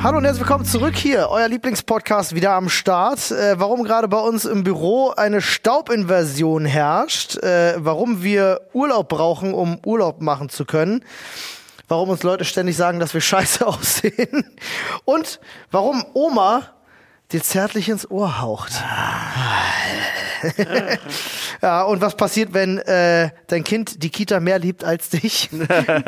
Hallo und herzlich willkommen zurück hier, euer Lieblingspodcast wieder am Start. Äh, warum gerade bei uns im Büro eine Staubinversion herrscht, äh, warum wir Urlaub brauchen, um Urlaub machen zu können, warum uns Leute ständig sagen, dass wir scheiße aussehen und warum Oma dir zärtlich ins Ohr haucht. ja, und was passiert, wenn äh, dein Kind die Kita mehr liebt als dich?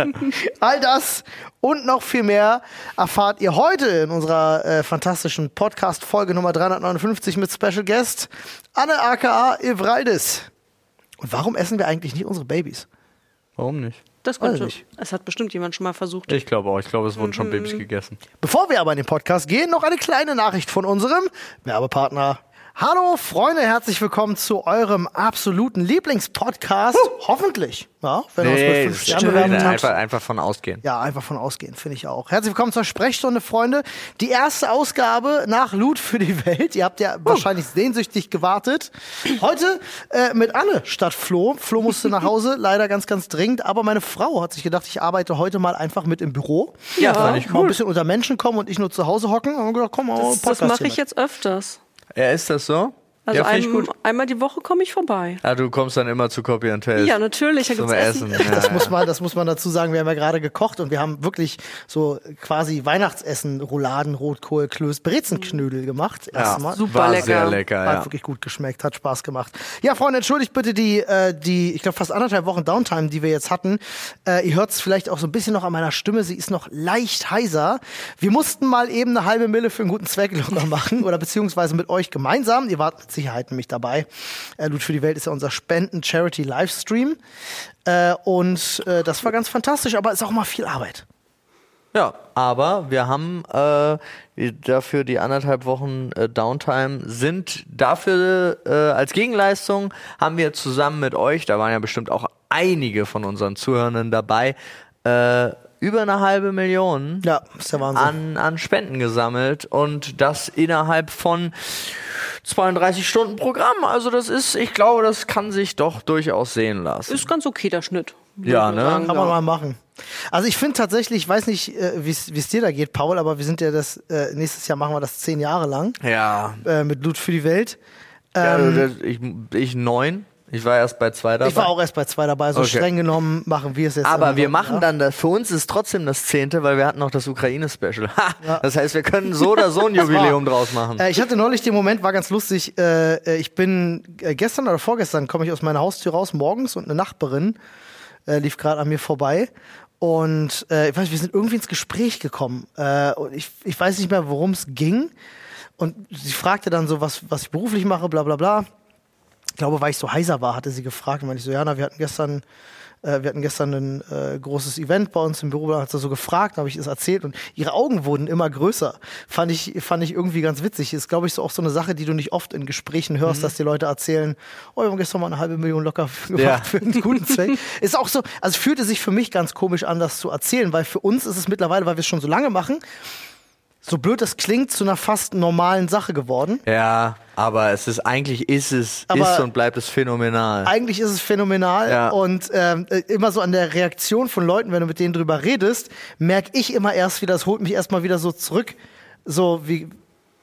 All das und noch viel mehr erfahrt ihr heute in unserer äh, fantastischen Podcast-Folge Nummer 359 mit Special Guest Anne aka Evraldis. Und warum essen wir eigentlich nicht unsere Babys? Warum nicht? Das Weiß könnte. nicht. Es hat bestimmt jemand schon mal versucht. Ich glaube auch. Ich glaube, es wurden schon Babys gegessen. Bevor wir aber in den Podcast gehen, noch eine kleine Nachricht von unserem Werbepartner. Hallo Freunde, herzlich willkommen zu eurem absoluten Lieblingspodcast. Hoffentlich. Ja, wenn ihr uns mit fünf Sternen bewertet habt. einfach, einfach von ausgehen. Ja, einfach von ausgehen, finde ich auch. Herzlich willkommen zur Sprechstunde, Freunde. Die erste Ausgabe nach Loot für die Welt. Ihr habt ja wahrscheinlich sehnsüchtig gewartet. Heute äh, mit Anne statt Flo. Flo musste nach Hause, leider ganz, ganz dringend. Aber meine Frau hat sich gedacht, ich arbeite heute mal einfach mit im Büro. Ja, fand ich Mal ein bisschen unter Menschen kommen und ich nur zu Hause hocken. Und gedacht, komm Das, das mache ich jetzt öfters. Ja, ist das so? Also ja, finde ich ein, gut. einmal die Woche komme ich vorbei. Ah, du kommst dann immer zu Copy and Taste. Ja, natürlich. Da Zum gibt's Essen. Essen. Ja, Das ja. muss man, das muss man dazu sagen. Wir haben ja gerade gekocht und wir haben wirklich so quasi Weihnachtsessen, Rouladen, Rotkohl, Klöß, Brezenknödel gemacht. ja, Erstmal. Super war lecker. sehr lecker, Hat ja. wirklich gut geschmeckt, hat Spaß gemacht. Ja, Freunde, entschuldigt bitte die, äh, die ich glaube, fast anderthalb Wochen Downtime, die wir jetzt hatten. Äh, ihr hört es vielleicht auch so ein bisschen noch an meiner Stimme, sie ist noch leicht heiser. Wir mussten mal eben eine halbe Mille für einen guten Zweck locker machen oder beziehungsweise mit euch gemeinsam. Ihr wart mit Sicherheit nämlich dabei. Äh, Loot für die Welt ist ja unser Spenden-Charity-Livestream. Äh, und äh, das war ganz fantastisch, aber ist auch mal viel Arbeit. Ja, aber wir haben äh, dafür die anderthalb Wochen äh, Downtime sind dafür äh, als Gegenleistung haben wir zusammen mit euch, da waren ja bestimmt auch einige von unseren Zuhörenden dabei, äh, über eine halbe Million Ja, ist der Wahnsinn. an, an Spenden gesammelt und das innerhalb von 32 Stunden Programm. Also das ist, ich glaube, das kann sich doch durchaus sehen lassen. Ist ganz okay, der Schnitt. Ja, ne? sagen, Kann man ja. mal machen. Also ich finde tatsächlich, ich weiß nicht, äh, wie es dir da geht, Paul, aber wir sind ja das, äh, nächstes Jahr machen wir das zehn Jahre lang Ja, äh, mit Loot für die Welt. ja Ähm, das- ich, ich neun. Ich war erst bei zwei dabei. ich war auch erst bei zwei dabei, so Okay. streng genommen machen wir es jetzt. Aber wir machen ja. dann, das, für uns ist trotzdem das zehnte, weil wir hatten noch das Ukraine-Special. Ha! Das heißt, wir können so oder so ein Jubiläum draus machen. Äh, ich hatte neulich den Moment, war ganz lustig. Äh, äh, ich bin äh, gestern oder vorgestern komme ich aus meiner Haustür raus morgens und eine Nachbarin äh, lief gerade an mir vorbei. Und äh, ich weiß, wir sind irgendwie ins Gespräch gekommen. Äh, und ich, ich weiß nicht mehr, worum es ging. Und sie fragte dann so, was, was ich beruflich mache, bla bla bla. Ich glaube, weil ich so heiser war, hatte sie gefragt. Und meinte ich so, ja, na, wir hatten gestern, äh, wir hatten gestern ein äh, großes Event bei uns im Büro, da hat sie so gefragt, habe ich es erzählt und ihre Augen wurden immer größer. Fand ich, fand ich irgendwie ganz witzig. Ist, glaube ich, so auch so eine Sache, die du nicht oft in Gesprächen hörst, dass die Leute erzählen, oh, wir haben gestern mal eine halbe Million locker gemacht Ja. für einen guten Zweck. Ist auch so, also es fühlte sich für mich ganz komisch an, das zu erzählen, weil für uns ist es mittlerweile, weil wir es schon so lange machen, so blöd das klingt, zu einer fast normalen Sache geworden. Ja, aber es ist eigentlich ist es Aber ist und bleibt es phänomenal. Eigentlich ist es phänomenal Ja. und ähm, äh, immer so an der Reaktion von Leuten, wenn du mit denen drüber redest, merke ich immer erst wieder, das holt mich erstmal wieder so zurück. So wie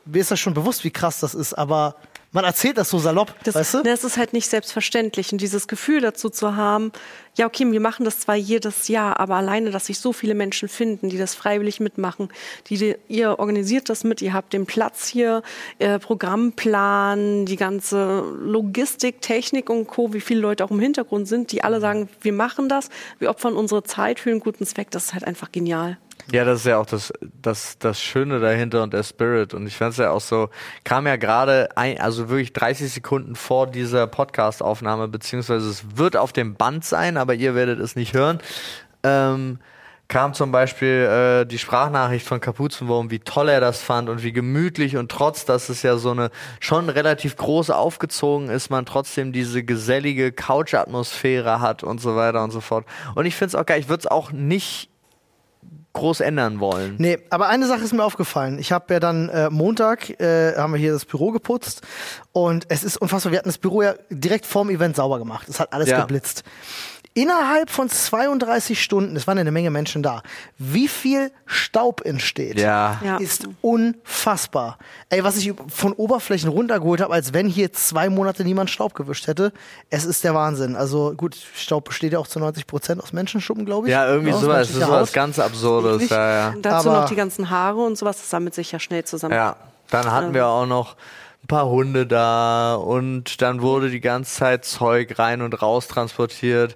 mir ist das schon bewusst, wie krass das ist, aber man erzählt das so salopp, Das, weißt du? das ist halt nicht selbstverständlich. Und dieses Gefühl dazu zu haben, ja, okay, wir machen das zwar jedes Jahr, aber alleine, dass sich so viele Menschen finden, die das freiwillig mitmachen, die, die ihr organisiert das mit, ihr habt den Platz hier, äh, Programmplan, die ganze Logistik, Technik und Co., wie viele Leute auch im Hintergrund sind, die alle sagen, wir machen das, wir opfern unsere Zeit für einen guten Zweck, das ist halt einfach genial. Ja, das ist ja auch das, das, das Schöne dahinter und der Spirit. Und ich fand es ja auch so, kam ja gerade also wirklich 30 Sekunden vor dieser Podcast-Aufnahme, beziehungsweise es wird auf dem Band sein, aber ihr werdet es nicht hören. Ähm, kam zum Beispiel äh, die Sprachnachricht von Kapuzenwurm, wie toll er das fand und wie gemütlich und trotz, dass es ja so eine schon relativ groß aufgezogen ist, man trotzdem diese gesellige Couch-Atmosphäre hat und so weiter und so fort. Und ich finde es auch geil, ich würde es auch nicht groß ändern wollen. Nee, aber eine Sache ist mir aufgefallen. Ich habe ja dann äh, Montag, äh, haben wir hier das Büro geputzt und es ist unfassbar, wir hatten das Büro ja direkt vorm Event sauber gemacht. Es hat alles Ja. geblitzt. Innerhalb von 32 Stunden, es waren ja eine Menge Menschen da, wie viel Staub entsteht, Ja. Ja. ist unfassbar. Ey, was ich von Oberflächen runtergeholt habe, als wenn hier zwei Monate niemand Staub gewischt hätte, es ist der Wahnsinn. Also gut, Staub besteht ja auch zu 90 Prozent aus Menschenschuppen, glaube ich. Ja, irgendwie Aus sowas. Das ist sowas ganz Absurdes. Ja, ja. Und dazu Aber- noch die ganzen Haare und sowas, das sammelt sich ja schnell zusammen. Ja, dann hatten wir auch noch ein paar Hunde da und dann wurde die ganze Zeit Zeug rein und raus transportiert.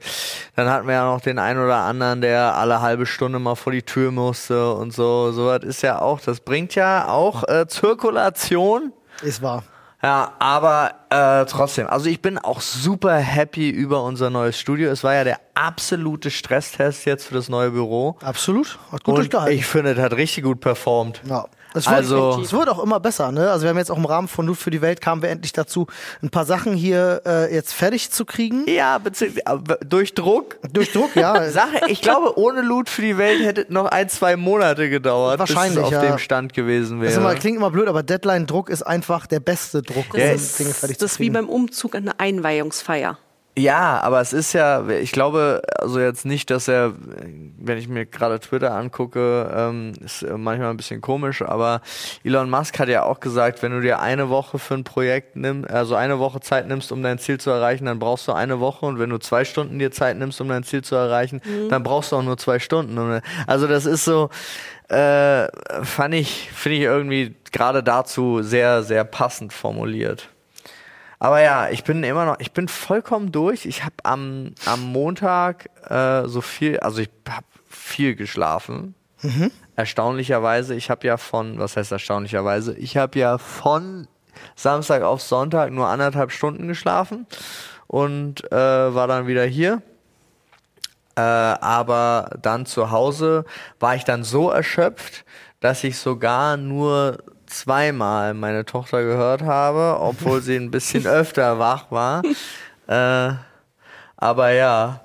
Dann hatten wir ja noch den einen oder anderen, der alle halbe Stunde mal vor die Tür musste und so. So was ist ja auch, das bringt ja auch äh, Zirkulation. Ist wahr. Ja, aber äh, trotzdem, also ich bin auch super happy über unser neues Studio. Es war ja der absolute Stresstest jetzt für das neue Büro. Absolut. Hat gut Und durchgehalten. ich finde, es hat richtig gut performt. Ja. Es wird, Also- es wird auch immer besser, ne? Also wir haben jetzt auch im Rahmen von Loot für die Welt kamen wir endlich dazu, ein paar Sachen hier äh, jetzt fertig zu kriegen. Ja, beziehungsweise aber durch Druck. Durch Druck, ja. Sache, ich glaube, ohne Loot für die Welt hätte es noch ein, zwei Monate gedauert, Wahrscheinlich, bis es auf ja. dem Stand gewesen Das ist immer, wäre. klingt immer blöd, aber Deadline-Druck ist einfach der beste Druck, um Ja, Dinge fertig Das zu ist wie kriegen. beim Umzug eine Einweihungsfeier. Ja, aber es ist ja, ich glaube, also jetzt nicht, dass er, wenn ich mir gerade Twitter angucke, ähm, ist äh, manchmal ein bisschen komisch, aber Elon Musk hat ja auch gesagt, wenn du dir eine Woche für ein Projekt nimmst, also eine Woche Zeit nimmst, um dein Ziel zu erreichen, dann brauchst du eine Woche und wenn du zwei Stunden dir Zeit nimmst, um dein Ziel zu erreichen, dann brauchst du auch nur zwei Stunden. Und, Also das ist so, äh, fand ich, finde ich irgendwie gerade dazu sehr, sehr passend formuliert. Aber ja, ich bin immer noch, ich bin vollkommen durch. Ich habe am, am Montag äh, so viel, also ich habe viel geschlafen. Erstaunlicherweise, ich habe ja von, was heißt erstaunlicherweise, ich habe ja von Samstag auf Sonntag nur anderthalb Stunden geschlafen und äh, war dann wieder hier. Äh, aber dann zu Hause war ich dann so erschöpft, dass ich sogar nur zweimal meine Tochter gehört habe, obwohl sie ein bisschen öfter wach war. Äh, aber ja.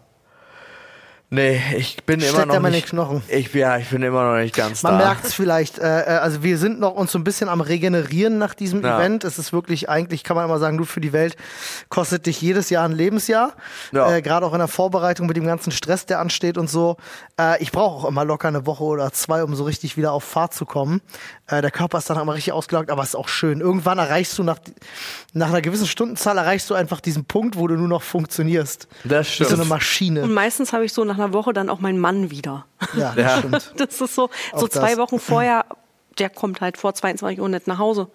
Nee, ich bin Steckt immer noch meine nicht. Knochen. Ich, ja, ich bin immer noch nicht ganz Man da. merkt es vielleicht, äh, äh, also wir sind noch uns so ein bisschen am Regenerieren nach diesem Ja. Event. Es ist wirklich, eigentlich kann man immer sagen, Loot für die Welt kostet dich jedes Jahr ein Lebensjahr. Ja. Äh, Gerade auch in der Vorbereitung mit dem ganzen Stress, der ansteht und so. Äh, ich brauche auch immer locker eine Woche oder zwei, um so richtig wieder auf Fahrt zu kommen. Äh, der Körper ist dann immer richtig ausgelaugt, aber es ist auch schön. Irgendwann erreichst du nach, nach einer gewissen Stundenzahl erreichst du einfach diesen Punkt, wo du nur noch funktionierst. Das Wie stimmt. so eine Und Maschine. meistens habe ich so nach einer Woche dann auch meinen Mann wieder. Ja, das Ja. stimmt. Das ist so, Auch so zwei das. Wochen vorher, der kommt halt vor 22 Uhr nicht nach Hause.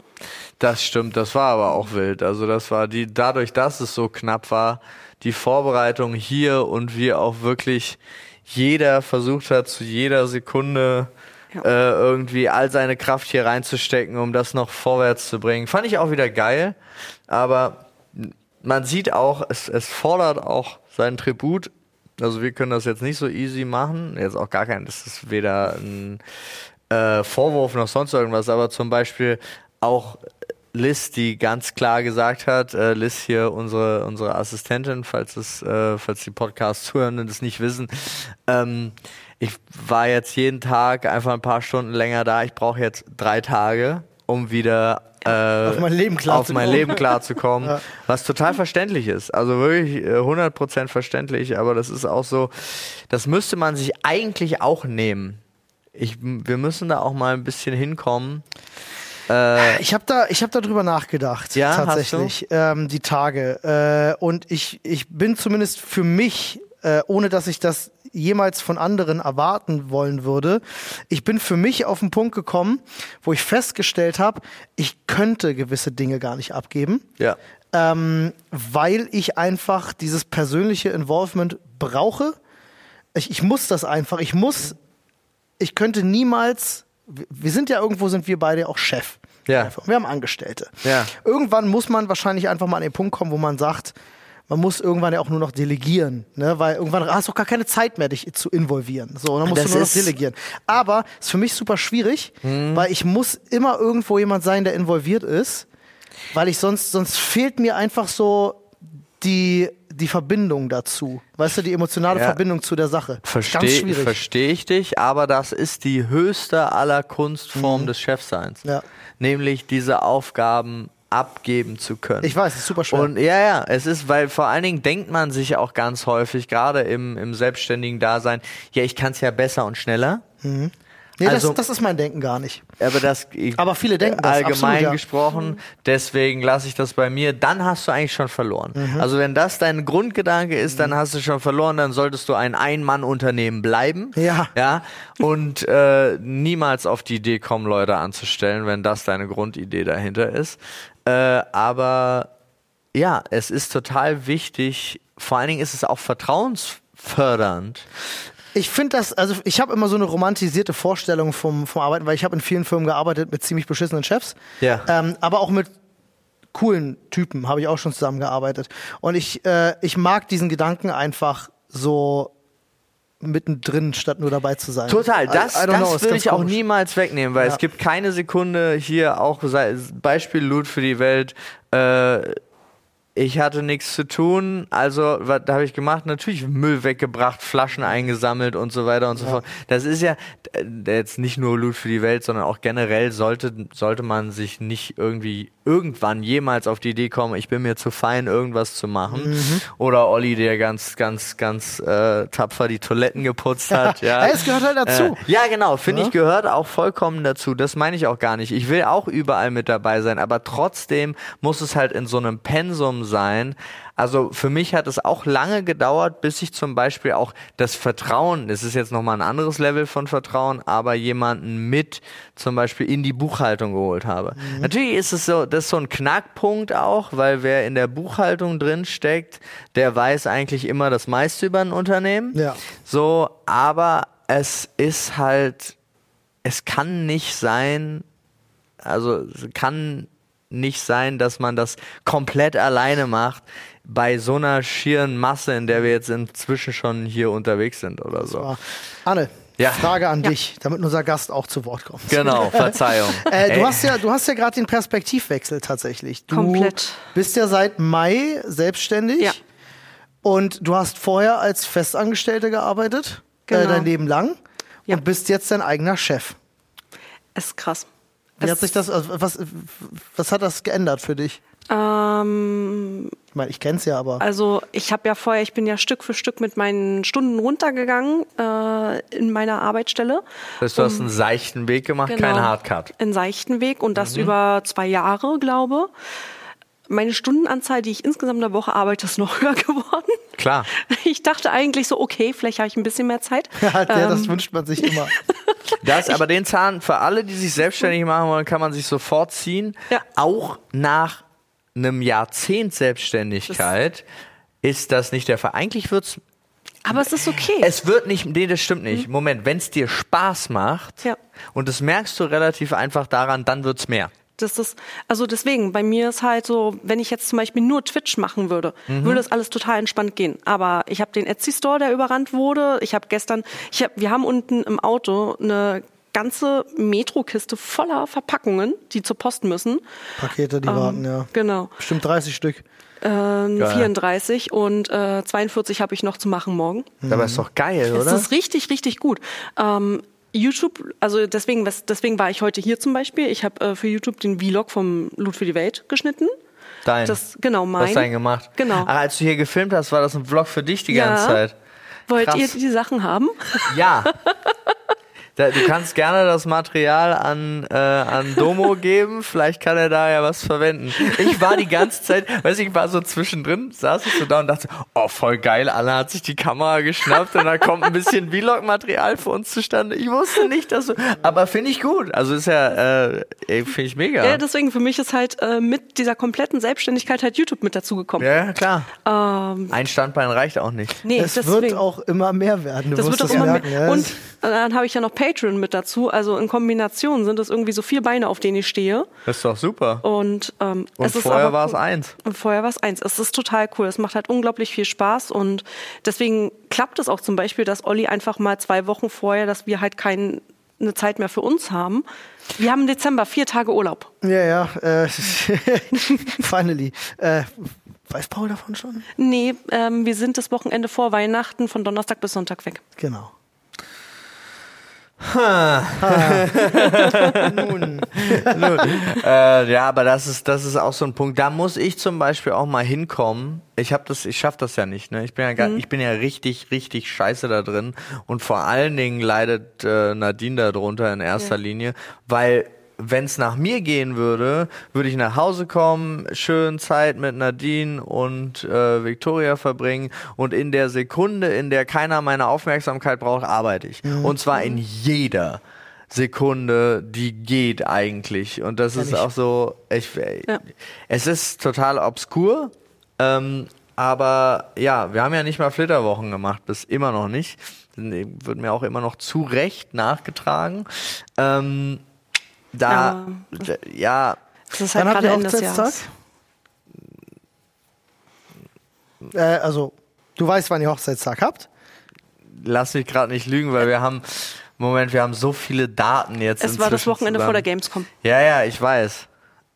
Das stimmt, das war aber auch wild. Also das war die, dadurch, dass es so knapp war, die Vorbereitung hier und wir auch wirklich jeder versucht hat, zu jeder Sekunde Ja. äh, irgendwie all seine Kraft hier reinzustecken, um das noch vorwärts zu bringen. Fand ich auch wieder geil, aber man sieht auch, es, es fordert auch seinen Tribut. Also wir können das jetzt nicht so easy machen. Jetzt auch gar kein, das ist weder ein äh, Vorwurf noch sonst irgendwas, aber zum Beispiel auch Liz, die ganz klar gesagt hat, äh, Liz hier, unsere, unsere Assistentin, falls es, äh, falls die Podcast-Zuhörenden das nicht wissen, ähm, ich war jetzt jeden Tag einfach ein paar Stunden länger da. Ich brauche jetzt drei Tage, um wieder äh, Auf mein Leben auf klarzukommen. mein Leben klarzukommen, Ja. was total verständlich ist. Also wirklich äh, 100% verständlich, aber das ist auch so, das müsste man sich eigentlich auch nehmen. Ich, wir müssen da auch mal ein bisschen hinkommen. Äh, Ich habe da, ich habe darüber nachgedacht, Ja, tatsächlich, ähm, die Tage. Äh, und ich, ich bin zumindest für mich, äh, ohne dass ich das jemals von anderen erwarten wollen würde, ich bin für mich auf den Punkt gekommen, wo ich festgestellt habe, ich könnte gewisse Dinge gar nicht abgeben. ja. ähm, weil ich einfach dieses persönliche Involvement brauche. Ich, ich muss das einfach. Ich muss, ich könnte niemals, wir- sind ja irgendwo, sind wir beide auch Chef. Ja. Wir haben Angestellte. Ja. Irgendwann muss man wahrscheinlich einfach mal an den Punkt kommen, wo man sagt, man muss irgendwann ja auch nur noch delegieren, ne? weil irgendwann hast du auch gar keine Zeit mehr, dich zu involvieren. So, und dann musst Das du nur noch Mhm. delegieren. Aber ist für mich super schwierig, weil ich muss immer irgendwo jemand sein, der involviert ist, weil ich sonst, sonst fehlt mir einfach so die, die Verbindung dazu. Weißt du, die emotionale Ja. Verbindung zu der Sache. Verstehe schwierig. versteh ich dich, aber das ist die höchste aller Kunstformen des Chefseins. Mhm. Ja. Nämlich diese Aufgaben abgeben zu können. Ich weiß, es ist super schwer. Und ja, ja, es ist, weil vor allen Dingen denkt man sich auch ganz häufig, gerade im, im selbstständigen Dasein, ja, ich kann es ja besser und schneller. nee, also- das, das ist mein Denken gar nicht. Aber das Aber viele denken das, allgemein absolut, ja. gesprochen, deswegen lasse ich das bei mir, dann hast du eigentlich schon verloren. Mhm. Also wenn das dein Grundgedanke ist, dann hast du schon verloren, dann solltest du ein Ein-Mann-Unternehmen bleiben. Ja. Ja. Und äh, niemals auf die Idee kommen, Leute anzustellen, wenn das deine Grundidee dahinter ist. Äh, aber ja, es ist total wichtig, vor allen Dingen ist es auch vertrauensfördernd. Ich finde das, also ich habe immer so eine romantisierte Vorstellung vom, vom Arbeiten, weil ich habe in vielen Firmen gearbeitet mit ziemlich beschissenen Chefs. Ja. Ähm, aber auch mit coolen Typen habe ich auch schon zusammengearbeitet. Und ich, äh, ich mag diesen Gedanken einfach so mittendrin, statt nur dabei zu sein. Total, das, I, das know, ganz ich auch komisch. niemals wegnehmen, weil Ja. es gibt keine Sekunde hier auch Beispiel Loot für die Welt. Äh, ich hatte nichts zu tun, also was habe ich gemacht? Natürlich Müll weggebracht, Flaschen eingesammelt und so weiter und so fort. Das ist ja äh, jetzt nicht nur Loot für die Welt, sondern auch generell sollte sollte man sich nicht irgendwie irgendwann jemals auf die Idee kommen, ich bin mir zu fein, irgendwas zu machen. Mhm. Oder Olli, der ganz, ganz, ganz äh, tapfer die Toiletten geputzt hat. Ja, es gehört halt dazu. Äh, ja, genau, finde Ja. ich gehört auch vollkommen dazu. Das meine ich auch gar nicht. Ich will auch überall mit dabei sein, aber trotzdem muss es halt in so einem Pensum sein. Also für mich hat es auch lange gedauert, bis ich zum Beispiel auch das Vertrauen, das ist jetzt nochmal ein anderes Level von Vertrauen, aber jemanden mit zum Beispiel in die Buchhaltung geholt habe. Mhm. Natürlich ist es so, das ist so ein Knackpunkt auch, weil wer in der Buchhaltung drin steckt, der weiß eigentlich immer das meiste über ein Unternehmen. Ja. So, aber es ist halt, es kann nicht sein, also es kann nicht sein, dass man das komplett alleine macht bei so einer schieren Masse, in der wir jetzt inzwischen schon hier unterwegs sind oder so. Anne, Ja. Frage an dich, damit unser Gast auch zu Wort kommt. Genau, Verzeihung. Äh, du hast ja, du hast ja gerade den Perspektivwechsel tatsächlich. Du Komplett. bist ja seit Mai selbstständig. Ja. Und du hast vorher als Festangestellte gearbeitet, äh, Genau. dein Leben lang. Ja. Und bist jetzt dein eigener Chef. ist krass. Wie Es- hat sich das, also was, was hat das geändert für dich? Ähm, Ich meine, ich kenn's ja, aber. Also ich habe ja vorher, ich bin ja Stück für Stück mit meinen Stunden runtergegangen äh, in meiner Arbeitsstelle. das heißt, du hast einen seichten Weg gemacht, keinen Genau. Hardcut. In Seichtenweg und Mhm. das über zwei Jahre, glaube. Meine Stundenanzahl, die ich insgesamt in der Woche arbeite, ist noch höher geworden. Klar. Ich dachte eigentlich so, okay, vielleicht habe ich ein bisschen mehr Zeit. ja, das Ähm, wünscht man sich immer. Das, aber den Zahn, für alle, die sich selbstständig machen wollen, kann man sich sofort ziehen. Ja. Auch nach einem Jahrzehnt Selbstständigkeit ist das nicht der Fall. Eigentlich wird's, aber es ist okay. es wird nicht, nee, das stimmt nicht. Moment, wenn es dir Spaß macht, Ja. und das merkst du relativ einfach daran, dann wird's mehr. Das ist, also deswegen, bei mir ist halt so, wenn ich jetzt zum Beispiel nur Twitch machen würde, Mhm. würde das alles total entspannt gehen. Aber ich habe den Etsy-Store, der überrannt wurde. Ich habe gestern, ich hab, wir haben unten im Auto eine ganze Metrokiste voller Verpackungen, die zur Post müssen. Pakete, die warten, ja. Genau. Bestimmt 30 Stück. Ähm, Geil. 34 und äh, 42 habe ich noch zu machen morgen. Aber ist doch geil, Es oder? ist richtig, richtig gut. Ähm, YouTube, also deswegen, wes- deswegen war ich heute hier zum Beispiel. Ich habe äh, für YouTube den Vlog vom Loot für die Welt geschnitten. Dein. Das, genau, mein. Hast dein gemacht. Genau. Ach, als du hier gefilmt hast, war das ein Vlog für dich die Ja. ganze Zeit. Wollt krass. ihr die Sachen haben? Ja. Da, du kannst gerne das Material an, äh, an Domo geben, vielleicht kann er da ja was verwenden. Ich war die ganze Zeit, weiß ich, war so zwischendrin, saß ich so da und dachte, oh voll geil, Anna hat sich die Kamera geschnappt und da kommt ein bisschen Vlog-Material für uns zustande. Ich wusste nicht, dass du, aber finde ich gut. Also ist ja, äh, finde ich mega. Ja, deswegen für mich ist halt äh, mit dieser kompletten Selbstständigkeit halt YouTube mit dazugekommen. Ja, klar. Ähm, Ein Standbein reicht auch nicht. nee, es deswegen. wird auch immer mehr werden. Du Das wird auch immer merken. mehr. Ja. Und dann habe ich ja noch Patreon mit dazu. Also in Kombination sind es irgendwie so vier Beine, auf denen ich stehe. Das ist doch super. Und, ähm, Und es ist vorher aber war es eins. Und vorher war es eins. Es ist total cool. Es macht halt unglaublich viel Spaß und deswegen klappt es auch zum Beispiel, dass Olli einfach mal zwei Wochen vorher, dass wir halt keine Zeit mehr für uns haben. Wir haben im Dezember vier Tage Urlaub. Ja, ja. Äh, finally. Äh, weiß Paul davon schon? Nee, ähm, wir sind das Wochenende vor Weihnachten von Donnerstag bis Sonntag weg. Genau. Nun. äh, ja, aber das ist, das ist auch so ein Punkt. Da muss ich zum Beispiel auch mal hinkommen. Ich habe das, ich schaff das ja nicht. Ne? Ich bin ja, gar, ich bin ja richtig, richtig scheiße da drin. Und vor allen Dingen leidet äh, Nadine darunter in erster Linie, weil wenn es nach mir gehen würde, würde ich nach Hause kommen, schön Zeit mit Nadine und äh, Victoria verbringen und in der Sekunde, in der keiner meine Aufmerksamkeit braucht, arbeite ich. Und zwar in jeder. Sekunde, die geht eigentlich. Und das ist Ehrlich? auch so, ich, Ja. es ist total obskur, ähm, aber ja, wir haben ja nicht mal Flitterwochen gemacht, bis immer noch nicht. Wird mir auch immer noch zu Recht nachgetragen. Ähm, da, d- ja, Das ist halt Wann habt gerade ihr Ende des Hochzeitstag? Jahres. Äh, also, du weißt, wann ihr Hochzeitstag habt. lass mich gerade nicht lügen, weil wir haben, Moment, wir haben so viele Daten jetzt. Es war das Wochenende vor der zusammen. Gamescom. Ja, ja, ich weiß.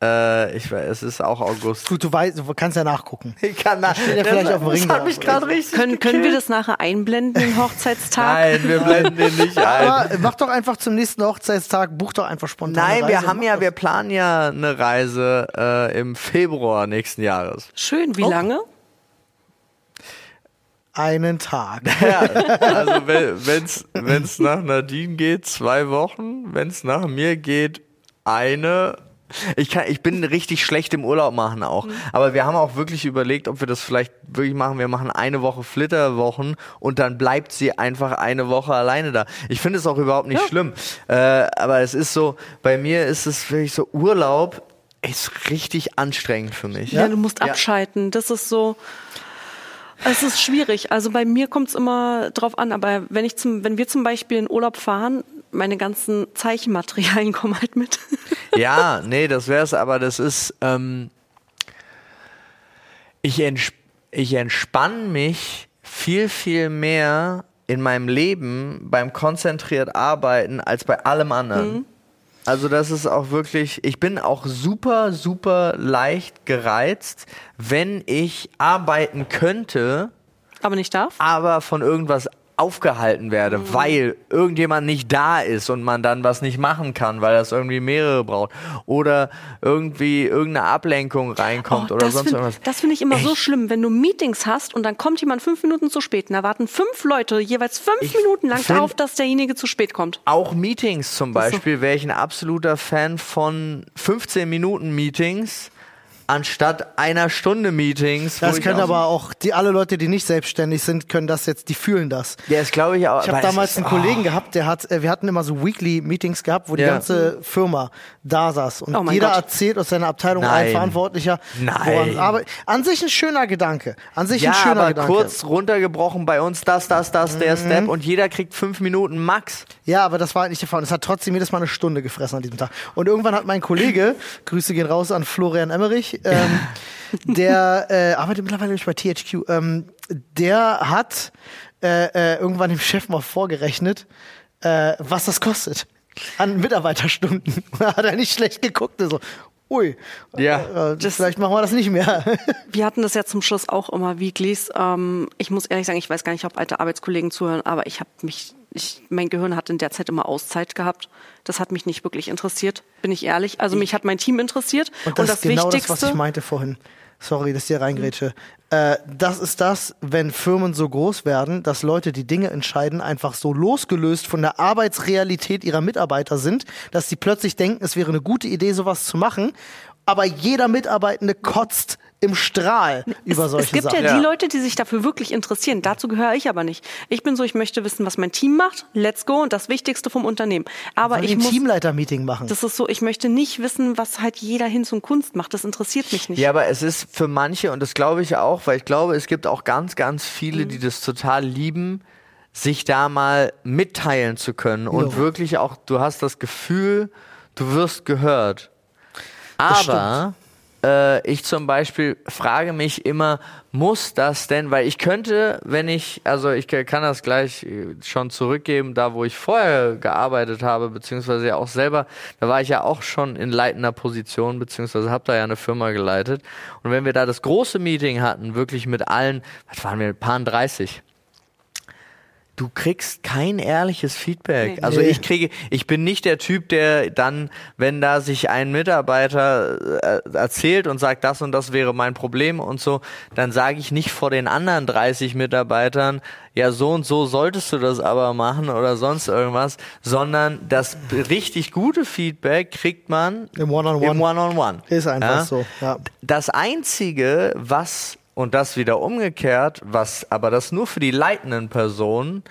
Äh, ich weiß, es ist auch August. Gut, du weißt, du kannst ja nachgucken. Ich kann da, steht ja vielleicht auf dem Ring Das da. hat mich gerade richtig Können, können wir das nachher einblenden, den Hochzeitstag? Nein, wir blenden den nicht ein. Aber mach doch einfach zum nächsten Hochzeitstag, buch doch einfach spontan. Nein, eine wir Reise, haben ja, das. wir planen ja eine Reise äh, im Februar nächsten Jahres. Schön, wie Oh. lange? einen Tag. Ja, also wenn es nach Nadine geht, zwei Wochen. Wenn es nach mir geht, eine. Ich, kann, ich bin richtig schlecht im Urlaub machen auch. Aber wir haben auch wirklich überlegt, ob wir das vielleicht wirklich machen. Wir machen eine Woche Flitterwochen und dann bleibt sie einfach eine Woche alleine da. Ich finde es auch überhaupt nicht schlimm. Äh, aber es ist so, bei mir ist es wirklich so, Urlaub ist richtig anstrengend für mich. Ja, du musst Ja. abschalten. Das ist so. Es ist schwierig. Also bei mir kommt es immer drauf an. Aber wenn ich zum, wenn wir zum Beispiel in Urlaub fahren, meine ganzen Zeichenmaterialien kommen halt mit. Ja, nee, das wär's, aber das ist, ähm, ich, ents ich entspanne mich viel, viel mehr in meinem Leben beim konzentriert arbeiten als bei allem anderen. Also das ist auch wirklich, ich bin auch super, super leicht gereizt, wenn ich arbeiten könnte, Aber nicht darf. aber von irgendwas aufgehalten werde, Mhm. weil irgendjemand nicht da ist und man dann was nicht machen kann, weil das irgendwie mehrere braucht oder irgendwie irgendeine Ablenkung reinkommt Oh, oder sonst find- irgendwas. Das finde ich immer so Echt? schlimm, wenn du Meetings hast und dann kommt jemand fünf Minuten zu spät. Und da warten fünf Leute jeweils fünf Ich Minuten lang darauf, dass derjenige zu spät kommt. Auch Meetings zum Beispiel wäre ich ein absoluter Fan von 15 Minuten Meetings anstatt einer Stunde Meetings. Das können aber auch die alle Leute, die nicht selbstständig sind, können das jetzt, die fühlen das. Ja, das glaube ich auch. Ich habe damals ist- einen oh. Kollegen gehabt, der hat, äh, wir hatten immer so Weekly Meetings gehabt, wo die Ja. ganze Firma da saß und Oh jeder Gott. erzählt aus seiner Abteilung Nein. ein Verantwortlicher. Nein. aber an sich ein schöner Gedanke. An sich Ja, ein schöner aber Gedanke. kurz runtergebrochen bei uns das, das, das, der Mhm. Step und jeder kriegt fünf Minuten max. Ja, aber das war halt nicht der Fall. Es hat trotzdem jedes Mal eine Stunde gefressen an diesem Tag. Und irgendwann hat mein Kollege, Grüße gehen raus an Florian Emmerich, ähm, der äh, arbeitet mittlerweile bei THQ, ähm, der hat äh, äh, irgendwann dem Chef mal vorgerechnet, äh, was das kostet an Mitarbeiterstunden. hat er nicht schlecht geguckt. So, ui, Ja. äh, vielleicht machen wir das nicht mehr. Wir hatten das ja zum Schluss auch immer Weeklies. Ähm, ich muss ehrlich sagen, ich weiß gar nicht, ob alte Arbeitskollegen zuhören, aber ich habe mich, ich, mein Gehirn hat in der Zeit immer Auszeit gehabt. Das hat mich nicht wirklich interessiert, bin ich ehrlich. Also mich hat mein Team interessiert. Und das, ist genau das, was ich meinte vorhin. Sorry, dass ich hier reingrätsche. Äh, das ist das, wenn Firmen so groß werden, dass Leute, die Dinge entscheiden, einfach so losgelöst von der Arbeitsrealität ihrer Mitarbeiter sind, dass sie plötzlich denken, es wäre eine gute Idee, sowas zu machen. Aber jeder Mitarbeitende kotzt im Strahl über solche es gibt Sachen. ja die. Leute, die sich dafür wirklich interessieren. Dazu gehöre ich aber nicht. Ich bin so, ich möchte wissen, was mein Team macht. Let's go und das Wichtigste vom Unternehmen. Aber ich ein muss, Teamleiter-Meeting machen. das ist so, ich möchte nicht wissen, was halt jeder hin zum Kunst macht. Das interessiert mich nicht. Ja, aber es ist für manche, und das glaube ich auch, weil ich glaube, es gibt auch ganz, ganz viele, Mhm. die das total lieben, sich da mal mitteilen zu können und Jo. wirklich auch, du hast das Gefühl, du wirst gehört. Das Aber äh, ich zum Beispiel frage mich immer, muss das denn, weil ich könnte, wenn ich, also ich kann das gleich äh, schon zurückgeben, da wo ich vorher gearbeitet habe, beziehungsweise ja auch selber, da war ich ja auch schon in leitender Position, beziehungsweise habe da ja eine Firma geleitet. Und wenn wir da das große Meeting hatten, wirklich mit allen, was waren wir, paar 30, du kriegst kein ehrliches Feedback. Nee. Also ich kriege, ich bin nicht der Typ, der dann, wenn da sich ein Mitarbeiter äh, erzählt und sagt, das und das wäre mein Problem und so, dann sage ich nicht vor den anderen 30 Mitarbeitern, ja, so und so solltest du das aber machen oder sonst irgendwas, sondern das richtig gute Feedback kriegt man Im One-on-One. Im One-on-One. Ist einfach Ja? so, ja. Das einzige, was und das wieder umgekehrt, was aber das nur für die leitenden Personen